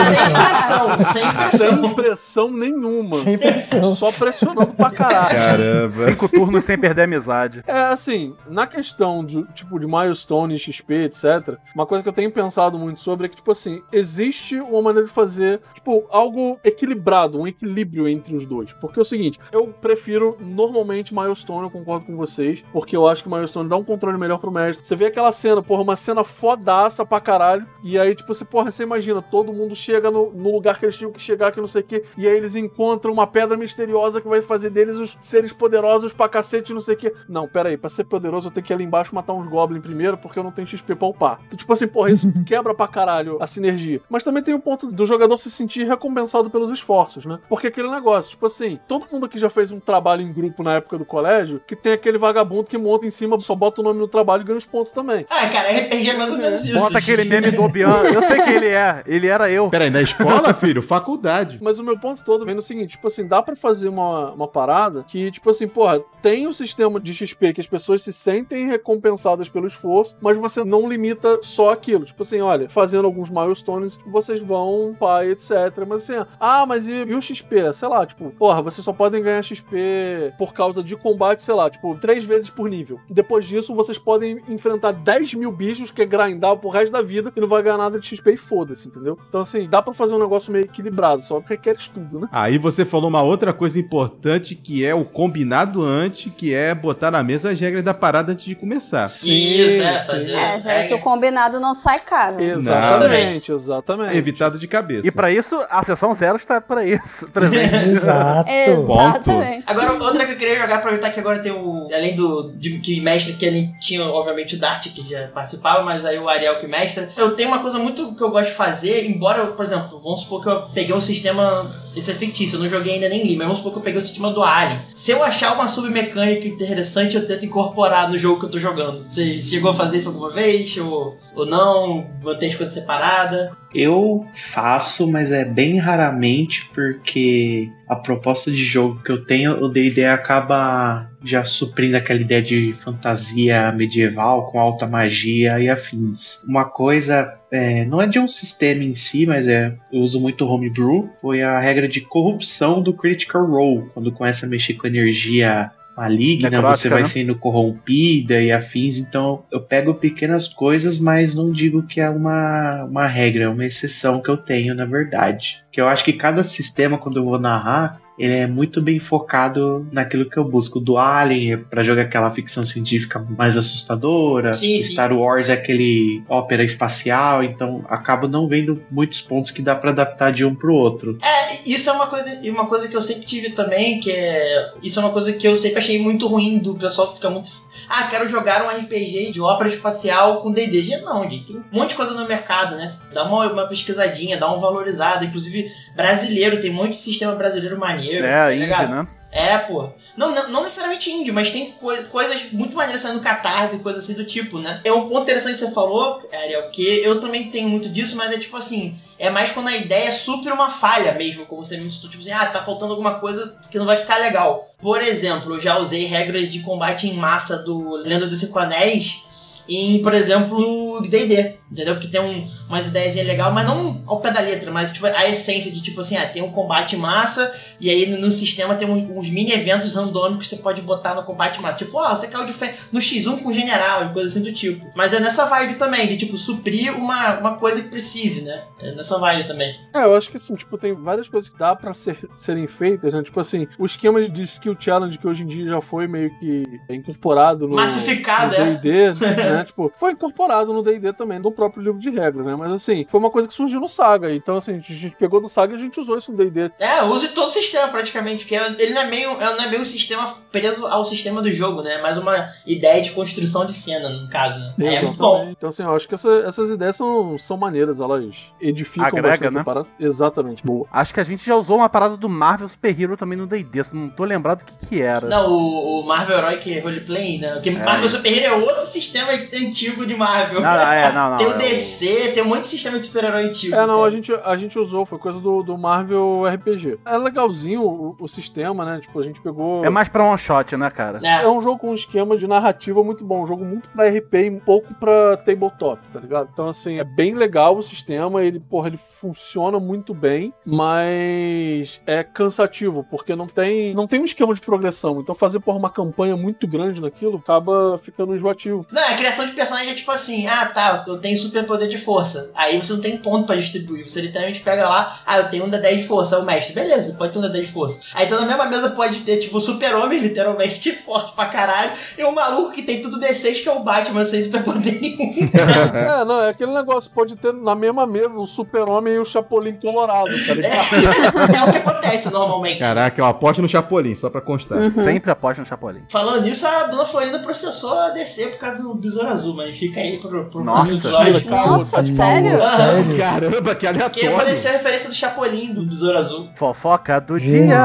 Sem pressão, sem pressão. Sem pressão nenhuma. sem pressão. Só pressionando pra caralho. Caramba. Cinco turnos sem perder a amizade. É, assim, na questão de, tipo, de milestone, XP, etc., uma coisa que eu tenho pensado muito sobre é que, tipo assim, existe uma maneira de fazer, tipo, algo equilibrado, um equilíbrio entre os dois. Porque é o seguinte, eu prefiro normalmente milestone, eu concordo com vocês, porque eu acho que milestone dá um controle melhor pro mestre. Você vê aquela cena, porra, uma cena fodaça pra caralho, e aí, tipo, você, porra, você imagina, todo mundo chega no, no lugar que eles tinham que chegar, que não sei o quê, e aí eles encontram uma pedra misteriosa que vai fazer deles os seres poderosos pra cacete, não sei o quê. Não, pera aí, pra ser poderoso eu tenho que ir ali embaixo matar uns goblins primeiro, porque eu não tenho XP pra upar. Então, tipo assim, porra, isso quebra pra caralho a sinergia. Mas também tem o ponto do jogador se sentir recompensado pelos esforços, né? Porque aquele negócio, tipo assim, todo mundo aqui já fez um trabalho em grupo na época do colégio, que tem aquele vagabundo que monta em cima, só bota o nome no trabalho e ganha os pontos também. Ah, cara, RPG é mais ou menos isso. Bota aquele meme do Obian. Eu sei quem ele é. Ele era eu. Peraí, na escola, filho? Faculdade. Mas o meu ponto todo vem no seguinte, tipo assim, dá pra fazer uma, uma parada que, tipo assim, porra, tem o sistema de XP que as pessoas se sentem recompensadas pelo esforço, mas você não limita só aquilo. Tipo assim, olha, fazendo alguns milestones, vocês vão, pai, etc. Mas assim, ah, mas e, e o XP? Sei lá, tipo, porra, vocês só podem ganhar XP por causa de combate, sei lá, tipo, três vezes por nível. Depois disso, vocês podem enfrentar 10 mil bichos que é grindar pro resto da vida e não vai ganhar nada de XP e foda-se, entendeu? Então, assim, dá pra fazer um negócio meio equilibrado, só requer estudo, né? Aí você falou uma outra coisa importante que é o combinado antes, que é botar na mesa as regras da parada antes de começar. Isso, é, fazer. É, gente, o combinado não sai caro. Exatamente, exatamente. Evitado de cabeça. E pra isso, a sessão zero está pra isso. Presente. Exato. Exatamente. Agora, outra que eu queria jogar, aproveitar que agora tem o. Além do. De, que mestre, que ele tinha, obviamente, o Dart, que já participava, mas aí o Ariel que mestra. Eu tenho uma coisa muito que eu gosto de fazer, embora, eu, por exemplo, vamos supor que eu peguei um sistema Esse é fictício, eu não joguei ainda nem li, mas vamos supor que eu peguei o sistema do Alien. Se eu achar uma submecânica interessante, eu tento incorporar no jogo que eu tô jogando. Você chegou a fazer isso alguma vez? Ou, ou não? Mantém as coisas separadas? Eu faço, mas é bem raramente porque a proposta de jogo que eu tenho, o D&D acaba já suprindo aquela ideia de fantasia medieval com alta magia e afins. Uma coisa é, não é de um sistema em si, mas é eu uso muito homebrew, foi a regra de corrupção do Critical Role, quando começa a mexer com energia maligna, Necrótica, você vai né? sendo corrompida e afins. Então eu pego pequenas coisas, mas não digo que é uma, uma regra, é uma exceção que eu tenho, na verdade. Que eu acho que cada sistema, quando eu vou narrar, ele é muito bem focado naquilo que eu busco. Do Alien é pra jogar aquela ficção científica mais assustadora. Sim, sim. Star Wars é aquele ópera espacial, então acabo não vendo muitos pontos que dá pra adaptar de um pro outro. É, isso é uma coisa, uma coisa que eu sempre tive também, que é. Isso é uma coisa que eu sempre achei muito ruim do pessoal que fica muito. Ah, quero jogar um RPG de ópera espacial com D&D. Não, gente, tem um monte de coisa no mercado, né? Dá uma, uma pesquisadinha, dá uma valorizada. Inclusive, brasileiro, tem muito sistema brasileiro maneiro. É, tá indie, ligado? né? É, pô. Não, não, não necessariamente índio, mas tem coi- coisas muito maneiras saindo catarse, coisas assim do tipo, né? É um ponto interessante que você falou, Ariel, que eu também tenho muito disso, mas é tipo assim. É mais quando a ideia supre uma falha mesmo, como você me citou, tipo assim, ah, tá faltando alguma coisa que não vai ficar legal. Por exemplo, eu já usei regras de combate em massa do Lenda dos Cinco Anéis em, por exemplo, D&D, entendeu? Porque tem um, umas ideias legais, mas não ao pé da letra, mas tipo, a essência de tipo assim, ah, tem um combate massa e aí no, no sistema tem uns, uns mini eventos randômicos que você pode botar no combate massa. Tipo, ó, você caiu de frente no X1 com o general e coisa assim do tipo. Mas é nessa vibe também, de tipo, suprir uma, uma coisa que precise, né? É nessa vibe também. É, eu acho que assim, tipo, tem várias coisas que dá pra ser- serem feitas, né? Tipo assim, o esquema de skill challenge que hoje em dia já foi meio que incorporado no Massificado, no é. D&D, né? Tipo, foi incorporado no D&D também, no próprio livro de regra, né? Mas assim, foi uma coisa que surgiu no Saga. Então, assim, a gente pegou no Saga e a gente usou isso no D&D. É, use todo o sistema praticamente, porque ele não é meio, não é meio um sistema preso ao sistema do jogo, né? É mais uma ideia de construção de cena, no caso, né? É, muito bom. Então, assim, eu acho que essa- essas ideias são, são maneiras, elas edificam Agrega, bastante né? parada. Exatamente, boa. Acho que a gente já usou uma parada do Marvel Super Hero também no D&D, não tô lembrado o que que era. Não, o, o Marvel Heroic Roleplay, né? Porque Marvel Super Hero é outro sistema antigo de Marvel. Não, não, é, não, não. tem o DC, tem um monte de sistema de super-herói antigo. É, não, cara. a gente, a gente usou, foi coisa do, do Marvel RPG. É legalzinho o, o sistema, né? Tipo, a gente pegou. É mais pra one shot, né, cara? É. É um jogo com um esquema de narrativa muito bom, um jogo muito pra RP e um pouco pra tabletop, tá ligado? Então, assim, é bem legal o sistema, ele, porra, ele funciona muito bem, mas é cansativo, porque não tem, não tem um esquema de progressão. Então, fazer, porra, uma campanha muito grande naquilo acaba ficando enjoativo. Não, a criação de personagem é tipo assim, ah tá, eu tenho super poder de força. Aí você não tem ponto pra distribuir. Você literalmente pega lá, ah, eu tenho um D10 de força, é o mestre. Beleza, pode ter um D10 de força. Aí então na mesma mesa pode ter, tipo, o super-homem, literalmente, forte pra caralho, e um maluco que tem tudo D6, que é o Batman, sem super poder nenhum. é, não, é aquele negócio, pode ter na mesma mesa o super-homem e o Chapolin colorado, tá ligado? é o que acontece normalmente. Caraca, eu aposto no Chapolin, só pra constar. Sempre aposta no Chapolin. Falando nisso, a dona Florinda processou a DC por causa do Besouro Azul, mas fica aí pro, pro Nossa, próximo Nossa, sério? Sério? Caramba, que Que aleatório. apareceu a referência do Chapolin do Besouro Azul. Fofoca do Jesus. dia.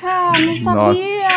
Caraca, não sabia!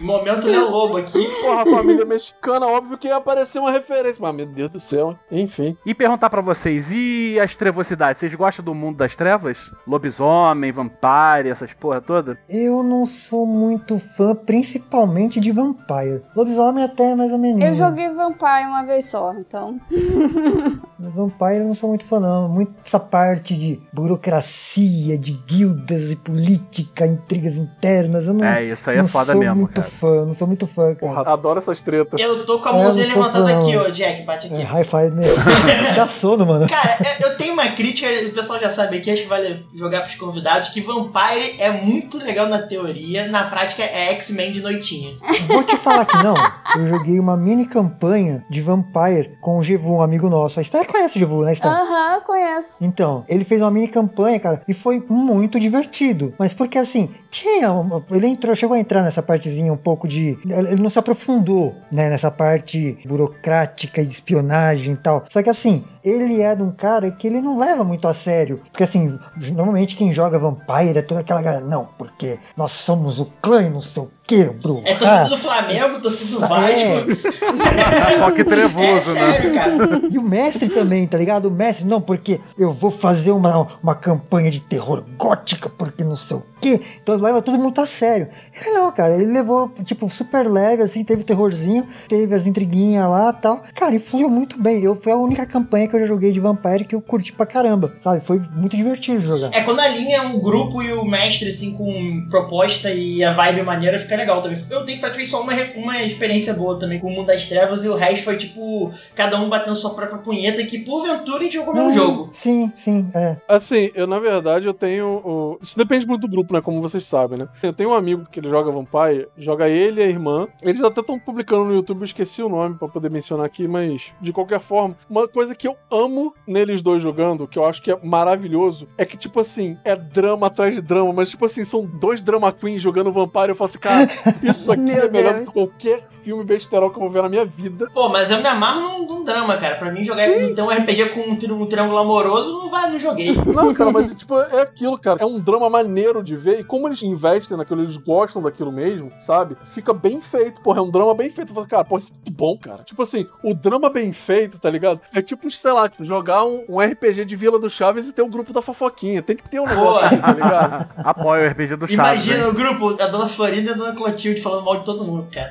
Momento Léo Lobo aqui. Porra, família mexicana, óbvio que ia aparecer uma referência. Mas, meu Deus do céu, enfim. E perguntar pra vocês, e as trevosidades? Vocês gostam do mundo das trevas? Lobisomem, vampire, essas porra toda? Eu não sou muito fã, principalmente de Vampire. Lobisomem até é mais ou menos. Eu joguei Vampire uma vez só, então. Vampire eu não sou muito fã, não. Muito essa parte de burocracia, de guildas e política, intrigas internas. Eu não, É, isso aí é não foda sou mesmo, muito cara. fã, não sou muito fã, cara. Porra, adoro essas tretas. Eu tô com a É, mãozinha sou levantada fã, aqui, ó, Jack, bate aqui. É, high five mesmo. Dá sono, mano. Cara, eu- eu tenho uma crítica, o pessoal já sabe aqui, acho que vale jogar pros convidados, que Vampire é muito legal na teoria, na prática é X-Men de noitinha. Vou te falar que não. Eu joguei uma mini campanha de Vampire com o Gevu, um amigo nosso. A Esther conhece o Gevu, né, Esther? Aham, conheço. Então, ele fez uma mini campanha, cara, e foi muito divertido. Mas porque assim, tinha. uma- Ele entrou, chegou a entrar nessa partezinha um pouco de. Ele não se aprofundou, né, nessa parte burocrática, espionagem e tal. Só que assim, ele era um cara que ele não leva muito a sério. Porque assim, normalmente quem joga Vampire é toda aquela galera, não, porque nós somos o clã e não sei o que, Bruno. É torcida do Flamengo, torcida do Vasco. Só que É trevoso, né? sério, cara. E o mestre também, tá ligado? O mestre, não, porque eu vou fazer uma, uma campanha de terror gótica, porque não sei o quê. Então leva todo mundo a sério. Ele não, cara, ele levou, tipo, super leve, assim, teve terrorzinho, teve as intriguinhas lá e tal. Cara, e fluiu muito bem. Eu, foi a única campanha que eu já joguei de Vampire que eu curti pra caramba, sabe? Foi muito divertido jogar. É quando alinha um grupo e o mestre, assim, com proposta e a vibe maneira, fica legal também. Eu tenho praticamente só uma, uma experiência boa também com o Mundo das Trevas e o resto foi, tipo, cada um batendo sua própria punheta que, porventura, a gente jogou o mesmo Hum, jogo. Sim, sim, é. Assim, eu na verdade eu tenho. o- Isso depende muito do grupo, né? Como vocês sabem, né? Eu tenho um amigo que ele joga Vampire, joga ele e a irmã. Eles até estão publicando no YouTube, eu esqueci o nome pra poder mencionar aqui, mas de qualquer forma, uma coisa que eu amo neles dois jogando, que eu acho que é maravilhoso, é que, tipo assim, é drama atrás de drama, mas tipo assim, são dois drama queens jogando Vampire. Eu falo assim, cara, isso aqui é melhor Deus. do que qualquer filme besterol que eu vou ver na minha vida. Pô, mas eu me amarro num, num drama, cara. Pra mim, jogar então, um RPG com um, tri- um triângulo amoroso não vai, não joguei. Não, cara, mas tipo, é aquilo, cara. É um drama maneiro de ver. E como eles investem naquilo, eles gostam daquilo mesmo, sabe? Fica bem feito, porra. É um drama bem feito. Eu falo, cara, porra, isso é muito bom, cara. Tipo assim, o drama bem feito, tá ligado? É tipo, sei lá, tipo, jogar um, um RPG de Vila do Chaves e ter um grupo da fofoquinha. Tem que ter um negócio assim, tá ligado? Apoio o RPG do Chaves. Imagina hein? o grupo, a Dona Florinda e a Dona Clotilde falando mal de todo mundo, cara.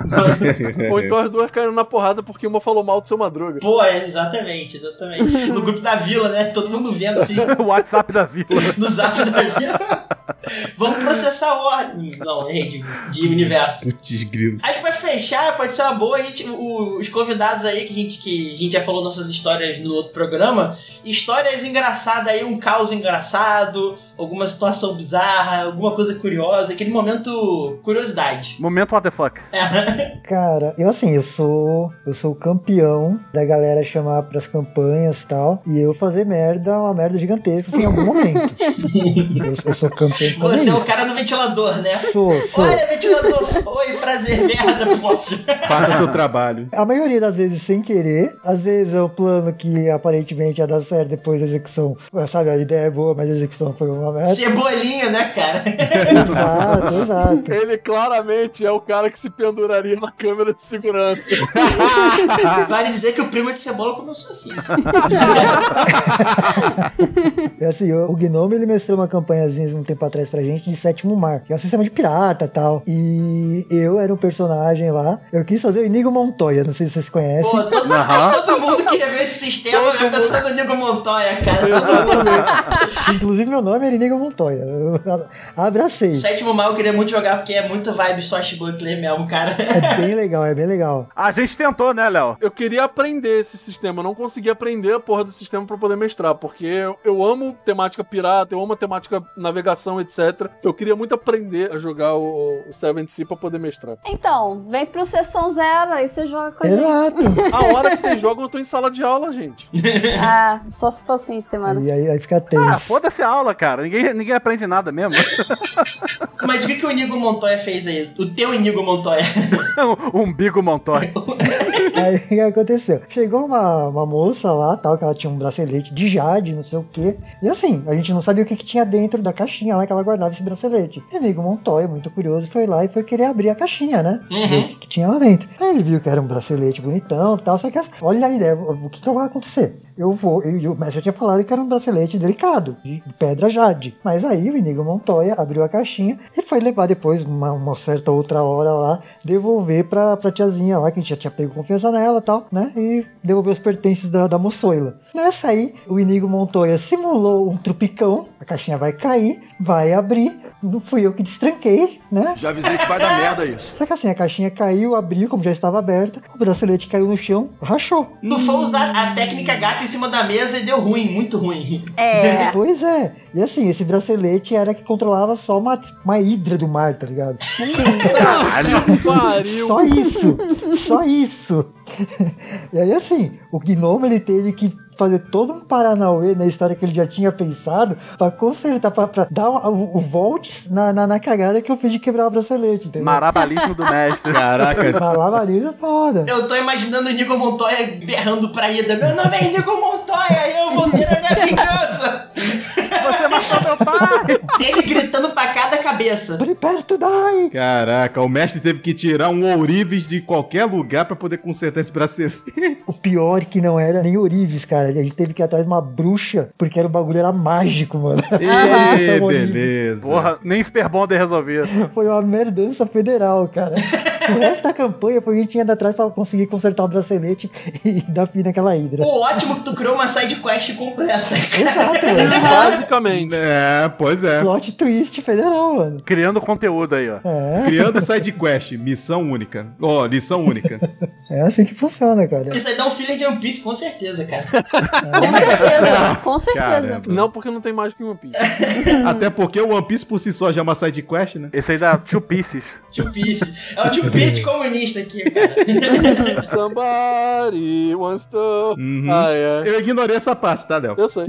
Ou então as duas caindo na porrada porque uma falou mal do seu madruga. Pô, é, exatamente, exatamente. No grupo da vila, né? Todo mundo vendo assim, O WhatsApp da vila. no zap da vila. Vamos processar a ordem. Não, errei de, de universo. Putz, grilo. Acho que pra fechar, pode ser uma boa a gente, o- os convidados aí que a, gente, que a gente já falou nossas histórias no outro programa. Histórias engraçadas aí, um caos engraçado, alguma situação bizarra, alguma coisa curiosa, aquele momento curiosidade. Momento what the fuck. Cara, eu assim, eu sou. Eu sou o campeão da galera chamar pras campanhas e tal. E eu fazer merda, uma merda gigantesca assim, em algum momento. eu, eu sou campeão Você é o isso. cara do ventilador, né? Sou, sou. Olha, ventilador, oi, prazer, merda, pof. Faça seu trabalho. A maioria das vezes sem querer, às vezes é o plano que aparentemente ia dar certo depois da execução. Sabe, a ideia é boa, mas a execução foi uma merda. Cebolinha, né, cara? Exato, exato. Ele claramente é o cara que se penduraria na câmera de segurança. Vale dizer que o primo de cebola começou assim. É assim, o o Gnome ele mestrou uma campanhazinha um tempo atrás pra gente de Sétimo Mar, que é um sistema de pirata e tal. E eu era um personagem lá. Eu quis fazer o Inigo Montoya, não sei se vocês conhecem. Pô, todo, acho todo mundo queria ver esse sistema, eu pensando no Nico Montoya, cara. Todo mundo. Inclusive meu nome era Inigo Montoya. Eu abracei. Sétimo mal eu queria muito jogar porque é muito vibe swashbuckler mesmo, cara. É bem legal, é bem legal. A gente tentou, né, Léo? Eu queria aprender esse sistema, eu não consegui aprender a porra do sistema pra poder mestrar, porque eu, eu amo temática pirata, eu amo a temática navegação, etc. Eu queria muito aprender a jogar o, o Seven Sea pra poder mestrar. Então, vem pro Sessão Zero, aí você joga com a gente. Exato. A hora que vocês jogam, eu tô em sala de aula, gente. Ah, só se fosse fim de semana. E aí, aí fica tenso. Ah, foda-se a aula, cara. Ninguém, ninguém aprende nada mesmo. Mas o que, que o Inigo Montoya fez aí? O teu Inigo Montoya. um umbigo Montoya. Aí o que aconteceu? Chegou uma, uma moça lá, tal, que ela tinha um bracelete de jade, não sei o quê. E assim, a gente não sabia o que, que tinha dentro da caixinha lá que ela guardava esse bracelete. E amigo Montoya, muito curioso, foi lá e foi querer abrir a caixinha, né? Uhum. Ver o que tinha lá dentro. Aí ele viu que era um bracelete bonitão e tal, só que assim, olha a ideia, o que, que vai acontecer? Eu vou, eu, eu, mas eu tinha falado que era um bracelete delicado, de pedra jade. Mas aí o Inigo Montoya abriu a caixinha e foi levar depois, uma, uma certa outra hora lá, devolver pra, pra tiazinha lá, que a gente já tinha pego confiança nela e tal, né? E devolver os pertences da, da moçoila. Nessa aí, o Inigo Montoya simulou um trupicão, a caixinha vai cair, vai abrir, não fui eu que destranquei, né? Já avisei que vai dar merda isso. Só que assim, a caixinha caiu, abriu, como já estava aberta, o bracelete caiu no chão, rachou. Tu foi usar a técnica gato em cima da mesa e deu ruim, muito ruim. É. Pois é. E assim, esse bracelete era que controlava só uma, uma hidra do mar, tá ligado? Pariu. Só isso. Só isso. E aí, assim, o Gnome ele teve que fazer todo um paranauê na história que ele já tinha pensado pra consertar, pra, pra dar o, o volts na, na, na cagada que eu fiz de quebrar o bracelete, entendeu? Marabalismo do mestre. Caraca, Malabarismo é foda. Eu tô imaginando o Inigo Montoya berrando pra Ida. Meu nome é Inigo Montoya! eu vou ter a minha vingança. Você matou meu pai! Ele gritando pra cada cabeça. Prepare to die! Caraca, o mestre teve que tirar um ourives de qualquer lugar pra poder consertar esse bracelete. O pior é que não era nem Orives, cara. A gente teve que ir atrás de uma bruxa, porque era, o bagulho era mágico, mano. Ê, beleza. Porra, nem Super Bonder resolvia. Foi uma merdança federal, cara. O resto da campanha foi a gente indo atrás pra conseguir consertar o bracelete e dar fim naquela hidra. Pô, ótimo que tu criou uma side quest completa. Exato, mano. Basicamente. É, pois é. Plot twist federal, mano. Criando conteúdo aí, ó. É, Criando side quest, missão única. Ó, lição única. é assim que funciona, cara. Isso aí dá um filler de One Piece, com certeza, cara. Com certeza, com certeza. Caramba. Não, porque não tem mais que One Piece. Até porque o One Piece por si só já é uma side quest, né? Esse aí dá Two Pieces. Two Piece. É o Two Piece comunista aqui, cara. Somebody wants to. Uhum. Ah, é. Eu ignorei essa parte, tá, Léo? Eu sei.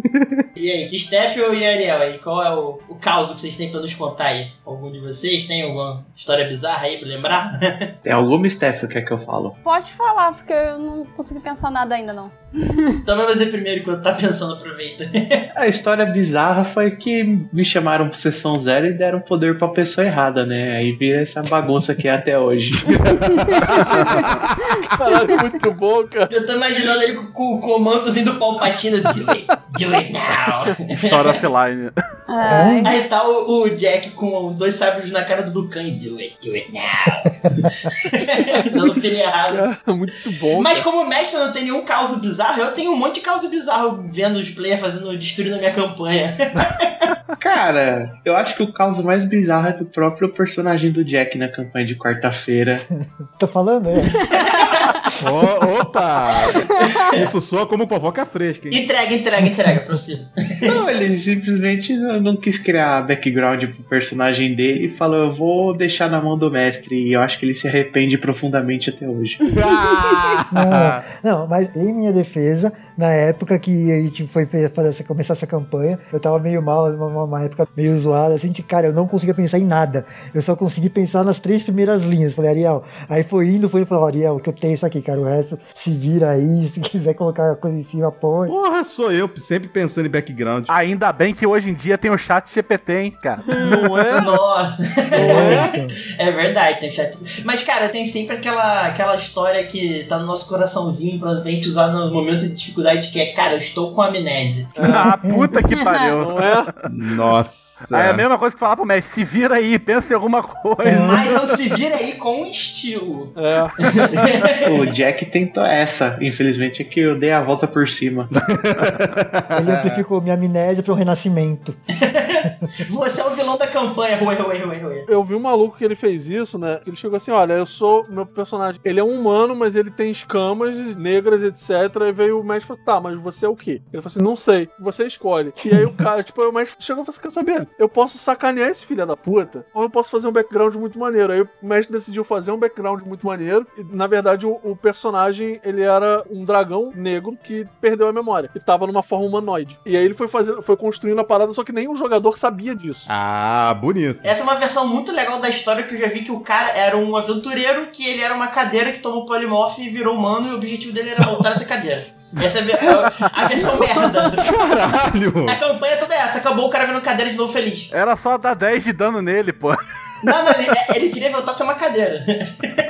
E aí, Steph ou Ariel aí? Qual é o, o caos que vocês têm pra nos contar aí? Algum de vocês tem alguma história bizarra aí pra lembrar? Tem alguma, Steph, que é que eu falo? Pode falar, porque eu não consegui pensar nada ainda, não. então vai fazer primeiro enquanto tá pensando, aproveita. A história bizarra foi que me chamaram pra sessão zero e deram poder pra pessoa errada, né? Aí vira essa bagunça que é até hoje. Caralho, muito bom, cara. Eu tô imaginando ele com, o comandozinho do Palpatino. Do it, do it now. História offline. Ai, Aí tá o, o Jack com os dois sábios na cara do Dukan e do it, do it now. Dando pilha errada. Muito bom. Mas como mestre não tem nenhum caos bizarro, eu tenho um monte de caos bizarro vendo os players fazendo, destruindo a minha campanha. Cara, eu acho que o caos mais bizarro é do próprio personagem do Jack na campanha de quarta-feira. Tô falando, é. Ó, opa! Isso soa como fofoca fresca, hein? Entrega, entrega, entrega, prossiga. Não, ele simplesmente não quis criar background pro personagem dele e falou: Eu vou deixar na mão do mestre. E eu acho que ele se arrepende profundamente até hoje. Ah! Não, não, mas em minha defesa, na época que a gente foi fazer essa, começar essa campanha, eu tava meio mal, uma, uma época meio zoada, assim, de, cara, eu não conseguia pensar em nada. Eu só consegui pensar nas três primeiras linhas. Falei, Ariel, aí foi indo, foi e falou, Ariel, que eu tenho isso aqui, cara, o resto se vira aí, se quiser colocar a coisa em cima, põe. Porra, sou eu, sempre pensando em background. Ainda bem que hoje em dia tem o chat GPT, hein, cara. Não é? Nossa. Então, É verdade, tem chat. Mas, cara, tem sempre aquela, aquela história que tá no nosso coraçãozinho pra gente usar no momento de dificuldade, que é, cara, eu estou com amnésia. ah, puta que pariu. Não é? Nossa. Aí é a mesma coisa que falar pro mestre, se vira aí, pensa em alguma coisa. Mas eu se vira aí com estilo. É. o Jack tentou essa. Infelizmente é que eu dei a volta por cima. ele amplificou minha amnésia para um renascimento. Você é o vilão da campanha. Ué, ué, ué, ué. Eu vi um maluco que ele fez isso, né? Ele chegou assim: olha, eu sou meu personagem. Ele é um humano, mas ele tem escamas negras, etc. Aí veio o mestre e falou: tá, mas você é o quê? Ele falou assim: não sei, você escolhe. E aí o cara, tipo, o mestre chegou e falou assim: quer saber? Eu posso sacanear esse filho da puta, ou eu posso fazer um background muito maneiro. Aí o mestre decidiu fazer um background muito maneiro. E, na verdade, o, o personagem, ele era um dragão negro que perdeu a memória. E tava numa forma humanoide. E aí ele foi fazer, foi construindo a parada, só que o jogador sabia disso. Ah, bonito. Essa é uma versão muito legal da história que eu já vi que o cara era um aventureiro que ele era uma cadeira que tomou polimorfo e virou humano e o objetivo dele era voltar a ser cadeira. Essa é a ve- a versão merda. Caralho! A campanha toda é essa. Acabou o cara vendo cadeira de novo feliz. Era só dar 10 de dano nele, pô. Não, não, ele, ele queria voltar a ser uma cadeira.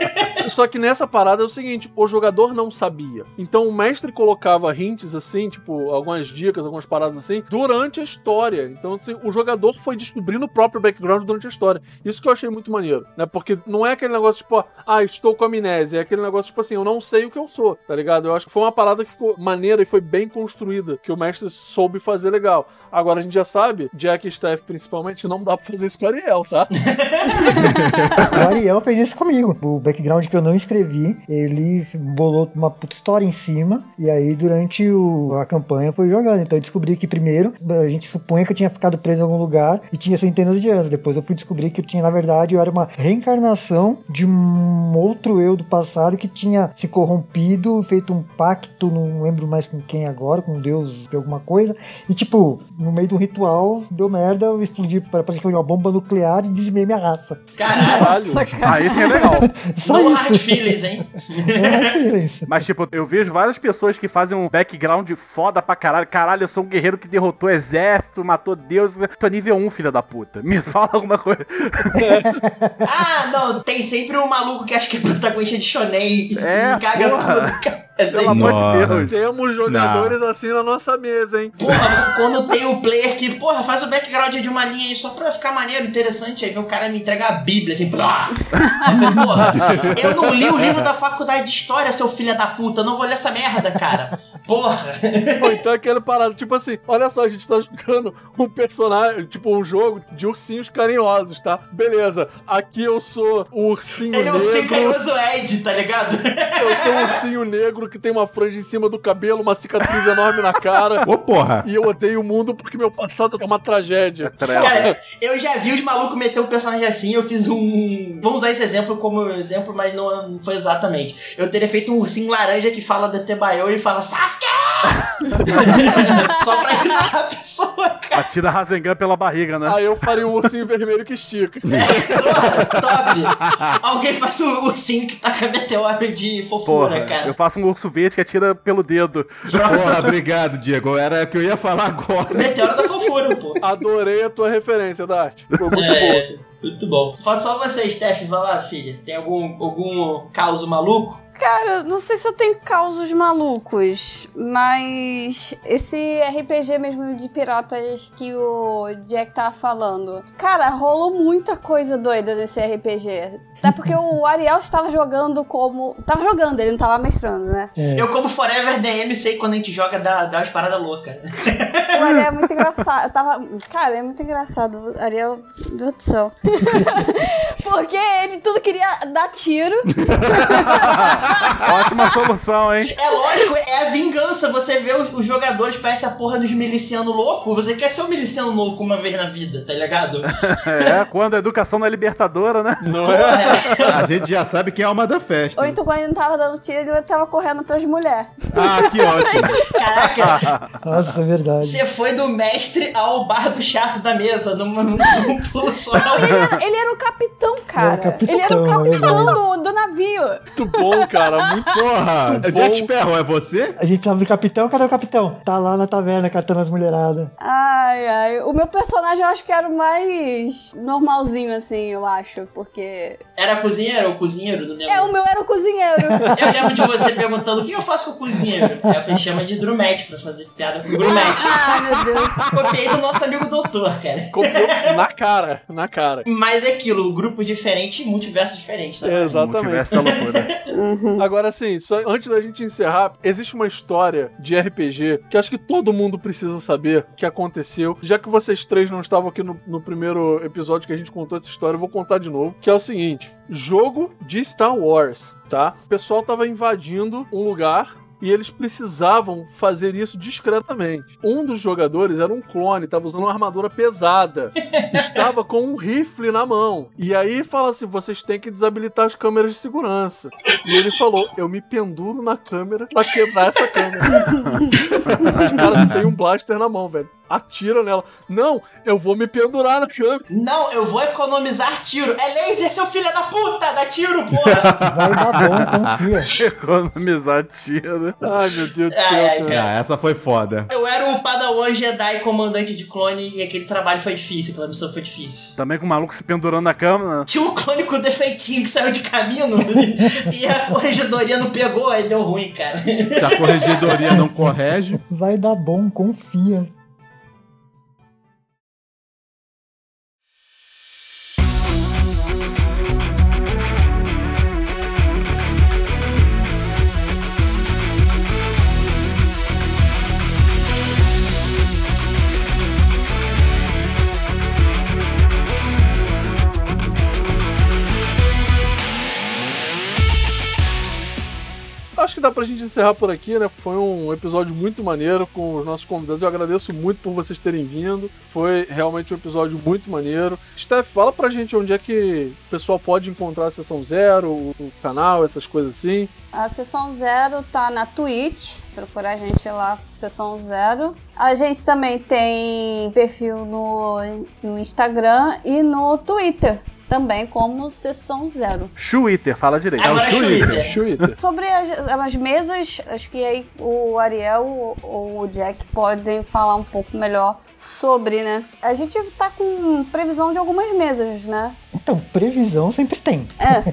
Só que nessa parada é o seguinte, o jogador não sabia. Então o mestre colocava hints assim, tipo, algumas dicas, algumas paradas assim, durante a história. Então assim, o jogador foi descobrindo o próprio background durante a história. Isso que eu achei muito maneiro, né? Porque não é aquele negócio tipo, ah, estou com amnésia, é aquele negócio tipo assim, eu não sei o que eu sou, tá ligado? Eu acho que foi uma parada que ficou maneira e foi bem construída, que o mestre soube fazer legal. Agora a gente já sabe, Jack e Steph principalmente, não dá pra fazer isso com o Ariel, tá? O Ariel fez isso comigo. O background que eu não escrevi, ele bolou uma puta história em cima. E aí, durante o- a campanha, foi jogando. Então, eu descobri que primeiro, a gente supunha que eu tinha ficado preso em algum lugar e tinha centenas de anos. Depois, eu fui descobrir que eu tinha, na verdade, eu era uma reencarnação de um outro eu do passado que tinha se corrompido, feito um pacto, não lembro mais com quem agora, com Deus de alguma coisa. E, tipo, no meio do ritual, deu merda, eu explodi pra- praticamente uma bomba nuclear e dizimei minha raça. Caralho. Nossa, cara. Ah, esse é legal. Só No isso. Hot feelings, hein? É. Mas, tipo, eu vejo várias pessoas que fazem um background foda pra caralho. Caralho, eu sou um guerreiro que derrotou exército, matou Deus. Tu é nível 1, filha da puta. Me fala alguma coisa. Ah, não, tem sempre um maluco que acha que é protagonista de shonen e, É, e caga porra. tudo, cara. É Pelo amor de. Deus. Temos jogadores assim na nossa mesa, hein? Porra, quando tem o player que, porra, faz o background de uma linha aí só pra ficar maneiro, interessante, aí vem o cara me entregar a Bíblia, assim, blá. Eu falei, porra, eu não li o livro da faculdade de história, seu filho da puta, não vou ler essa merda, cara. Porra. Ou então aquele parado, tipo assim, olha só, a gente tá jogando um personagem, tipo um jogo de ursinhos carinhosos, tá? Beleza, aqui eu sou o ursinho Ele é o negro. sem carinhoso Ed, tá ligado? Eu sou um ursinho negro que tem uma franja em cima do cabelo, uma cicatriz enorme na cara. Ô, porra. E eu odeio o mundo porque meu passado é uma tragédia. Cara, eu já vi os malucos meter um personagem assim, eu fiz um. Vamos usar esse exemplo como exemplo, mas não foi exatamente. Eu teria feito um ursinho laranja que fala Detebayo e fala Sasuke! Só pra irritar a pessoa, cara. Atira Rasengan pela barriga, né? Aí eu faria um ursinho vermelho que estica. Top! Alguém faz um ursinho que taca meteoro de fofura, Porra, cara. eu faço um urso verde que atira pelo dedo. Porra, obrigado, Diego. Era o que eu ia falar agora. Meteoro da fofura, pô. Adorei a tua referência, Dart. Foi muito boa. É, muito bom. Falta só você, Steph. Vai lá, filha. Tem algum, algum caos maluco? Cara, não sei se eu tenho causos malucos, mas esse RPG mesmo de piratas que o Jack tava falando. Cara, rolou muita coisa doida nesse RPG. Até porque o Ariel estava jogando como. Tava jogando, ele não tava mestrando, né? Eu, como Forever DM, sei quando a gente joga dá, dá umas paradas loucas. O Ariel é muito engraçado. Eu tava. Cara, é muito engraçado. O Ariel. Meu Deus do céu. porque ele tudo queria dar tiro. Ótima solução, hein? É lógico, é a vingança. Você vê os, os jogadores, parece a porra dos milicianos loucos. Você quer ser um miliciano louco uma vez na vida, tá ligado? É, quando a educação não é libertadora, né? Não é? A gente já sabe quem é a alma da festa. Ou então quando ele não tava dando tiro, ele tava correndo atrás de mulher. Ah, que ótimo. caraca, Nossa, é verdade. você foi do mestre ao bardo chato da mesa, num, num, num pulo só. Ele era, ele era o capitão, cara. Ele era capitão, ele era o é capitão verdade. do, do navio. Muito bom, cara. Muito Porra, Muito Jack bom. Sparrow, é você? A gente tava do capitão, cadê o capitão? Tá lá na taverna catando as mulheradas. Ai, ai. O meu personagem eu acho que era o mais normalzinho, assim, eu acho. Porque. Era cozinheiro ou cozinheiro? Não lembro. É, o meu era o cozinheiro. Eu lembro de você perguntando o que eu faço com o cozinheiro. Aí eu falei, chama de Drumete pra fazer piada com o Grumete. Ai, meu Deus. Copiei do nosso amigo doutor, cara. Copiou na cara, na cara. Mas é aquilo, grupo diferente, multiverso diferente, tá? Exatamente. Multiverso da loucura. Agora, assim, só antes da gente encerrar, existe uma história de RPG que acho que todo mundo precisa saber que aconteceu. Já que vocês três não estavam aqui no, no primeiro episódio que a gente contou essa história, eu vou contar de novo. Que é o seguinte: jogo de Star Wars, tá? O pessoal tava invadindo um lugar. E eles precisavam fazer isso discretamente. Um dos jogadores era um clone, estava usando uma armadura pesada. Estava com um rifle na mão. E aí fala assim: vocês têm que desabilitar as câmeras de segurança. E ele falou: eu me penduro na câmera pra quebrar essa câmera. Os caras têm um blaster na mão, velho. Atira nela. Não, eu vou me pendurar na câmera. Não, eu vou economizar tiro. É laser, seu filho da puta! Dá tiro, porra! Vai dar bom, confia. Economizar tiro. Ai, meu Deus do céu, ai, cara. Ah, essa foi foda. Eu era o Padawan Jedi comandante de clone e aquele trabalho foi difícil, aquela missão foi difícil. Também com o maluco se pendurando na cama. Tinha um clone com defeitinho que saiu de caminho e a corregedoria não pegou, aí deu ruim, cara. Se a corregedoria não corrige. Vai dar bom, confia. Acho que dá pra gente encerrar por aqui, né? Foi um episódio muito maneiro com os nossos convidados. Eu agradeço muito por vocês terem vindo. Foi realmente um episódio muito maneiro. Steph, fala pra gente onde é que o pessoal pode encontrar a Sessão Zero, o, canal, essas coisas assim. A Sessão Zero tá na Twitch. Procura a gente lá, Sessão Zero. A gente também tem perfil no, no Instagram e no Twitter também como Sessão Zero. Twitter, fala direito. Agora é Twitter. Twitter. Twitter. Sobre as, as mesas, acho que aí o Ariel ou o Jack podem falar um pouco melhor sobre, né? A gente tá com previsão de algumas mesas, né? Então, previsão sempre tem. É.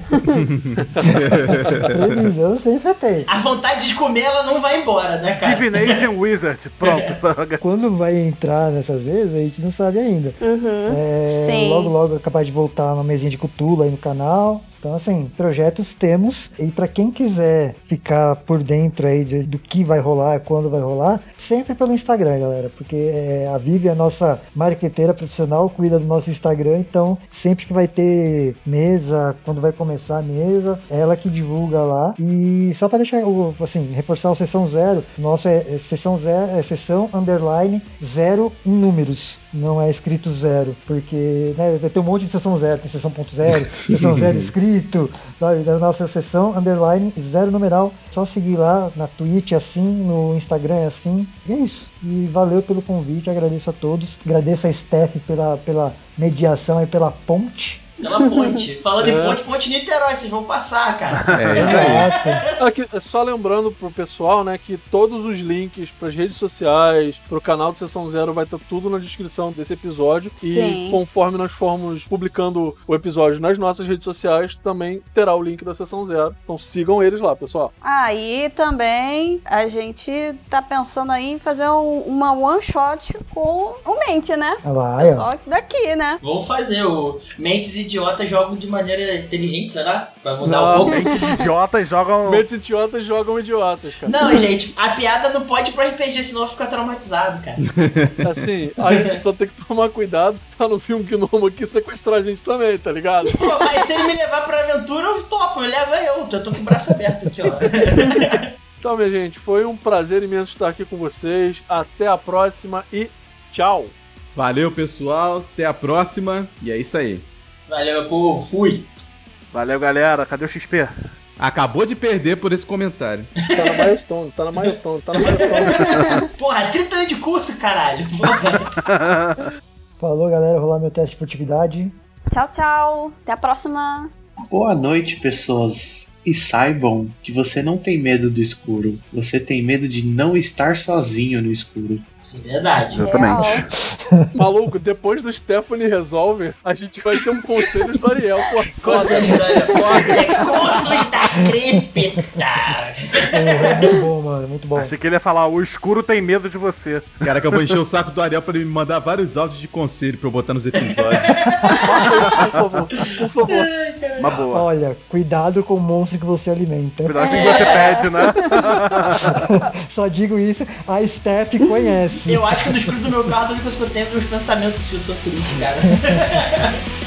previsão sempre tem. A vontade de comer, ela não vai embora, né, cara? Divination Wizard, pronto. Quando vai entrar nessas vezes, a gente não sabe ainda. Uhum. É, Sim. Logo, logo é capaz de voltar uma mesinha de Cthulhu aí no canal. Então, assim, projetos temos. E pra quem quiser ficar por dentro aí de- do que vai rolar, quando vai rolar, sempre pelo Instagram, galera. Porque é, a Vivi é a nossa marqueteira profissional, cuida do nosso Instagram. Então, sempre que vai ter mesa, quando vai começar a mesa, é ela que divulga lá. E só pra deixar, o- assim, reforçar o Sessão Zero, nosso é, é Sessão Zero, é Sessão Underline Zero em números. Não é escrito zero, porque né, tem um monte de sessão zero, tem sessão ponto zero, sessão zero escrito, sabe? Da nossa sessão underline zero numeral. Só seguir lá na Twitch assim, no Instagram assim. E é isso. E valeu pelo convite, agradeço a todos. Agradeço a Steph pela, pela mediação e pela ponte. Pela ponte. Falando em ponte, ponte Niterói, vocês vão passar, cara. É isso aí. Exato. Aqui, é só lembrando pro pessoal, né, que todos os links pras redes sociais, pro canal do Sessão Zero, vai estar tudo na descrição desse episódio. Sim. E conforme nós formos publicando o episódio nas nossas redes sociais, também terá o link da Sessão Zero. Então sigam eles lá, pessoal. Aí também a gente tá pensando aí em fazer um- uma one shot com o Mente, né? Ó. Só daqui, né? Vamos fazer o Mentes Idiotas jogam de maneira inteligente, será? Pra mudar Não, um pouco. Mentes idiotas jogam. Mentes idiotas jogam idiotas, cara. Não, gente, a piada não pode ir pro RPG, senão eu fico traumatizado, cara. Assim, aí só tem que tomar cuidado pra não vir um gnomo aqui sequestrar a gente também, tá ligado? Pô, mas se ele me levar pra aventura, eu topo, eu levo eu. Eu tô com o braço aberto aqui, ó. Então, minha gente, foi um prazer imenso estar aqui com vocês. Até a próxima e tchau! Valeu, pessoal. Até a próxima. E é isso aí. Valeu, povo. Fui. Valeu, galera. Cadê o XP? Acabou de perder por esse comentário. Tá na milestone, tá na milestone, tá na milestone. Porra, 30 anos de curso, caralho. Porra. Falou, galera. Rolar meu teste de furtividade. Tchau, tchau. Até a próxima. Boa noite, pessoas. E saibam que você não tem medo do escuro. Você tem medo de não estar sozinho no escuro. Isso é verdade. Exatamente. Real. Maluco, depois do Stephanie Resolver, a gente vai ter um conselho do Ariel. Pô. Conselho da é Contos da Crepita. É, muito bom, mano. Muito bom. Achei que ele ia falar: o escuro tem medo de você. Cara, que eu vou encher o saco do Ariel pra ele me mandar vários áudios de conselho pra eu botar nos episódios. Por favor, por favor. Uma boa. Olha, cuidado com o monstro que você alimenta. Cuidado com o que você pede, né? Só digo isso, a Steph conhece. Eu acho que no escuro do meu carro, a única coisa que eu tenho é meus pensamentos. Eu tô triste, cara.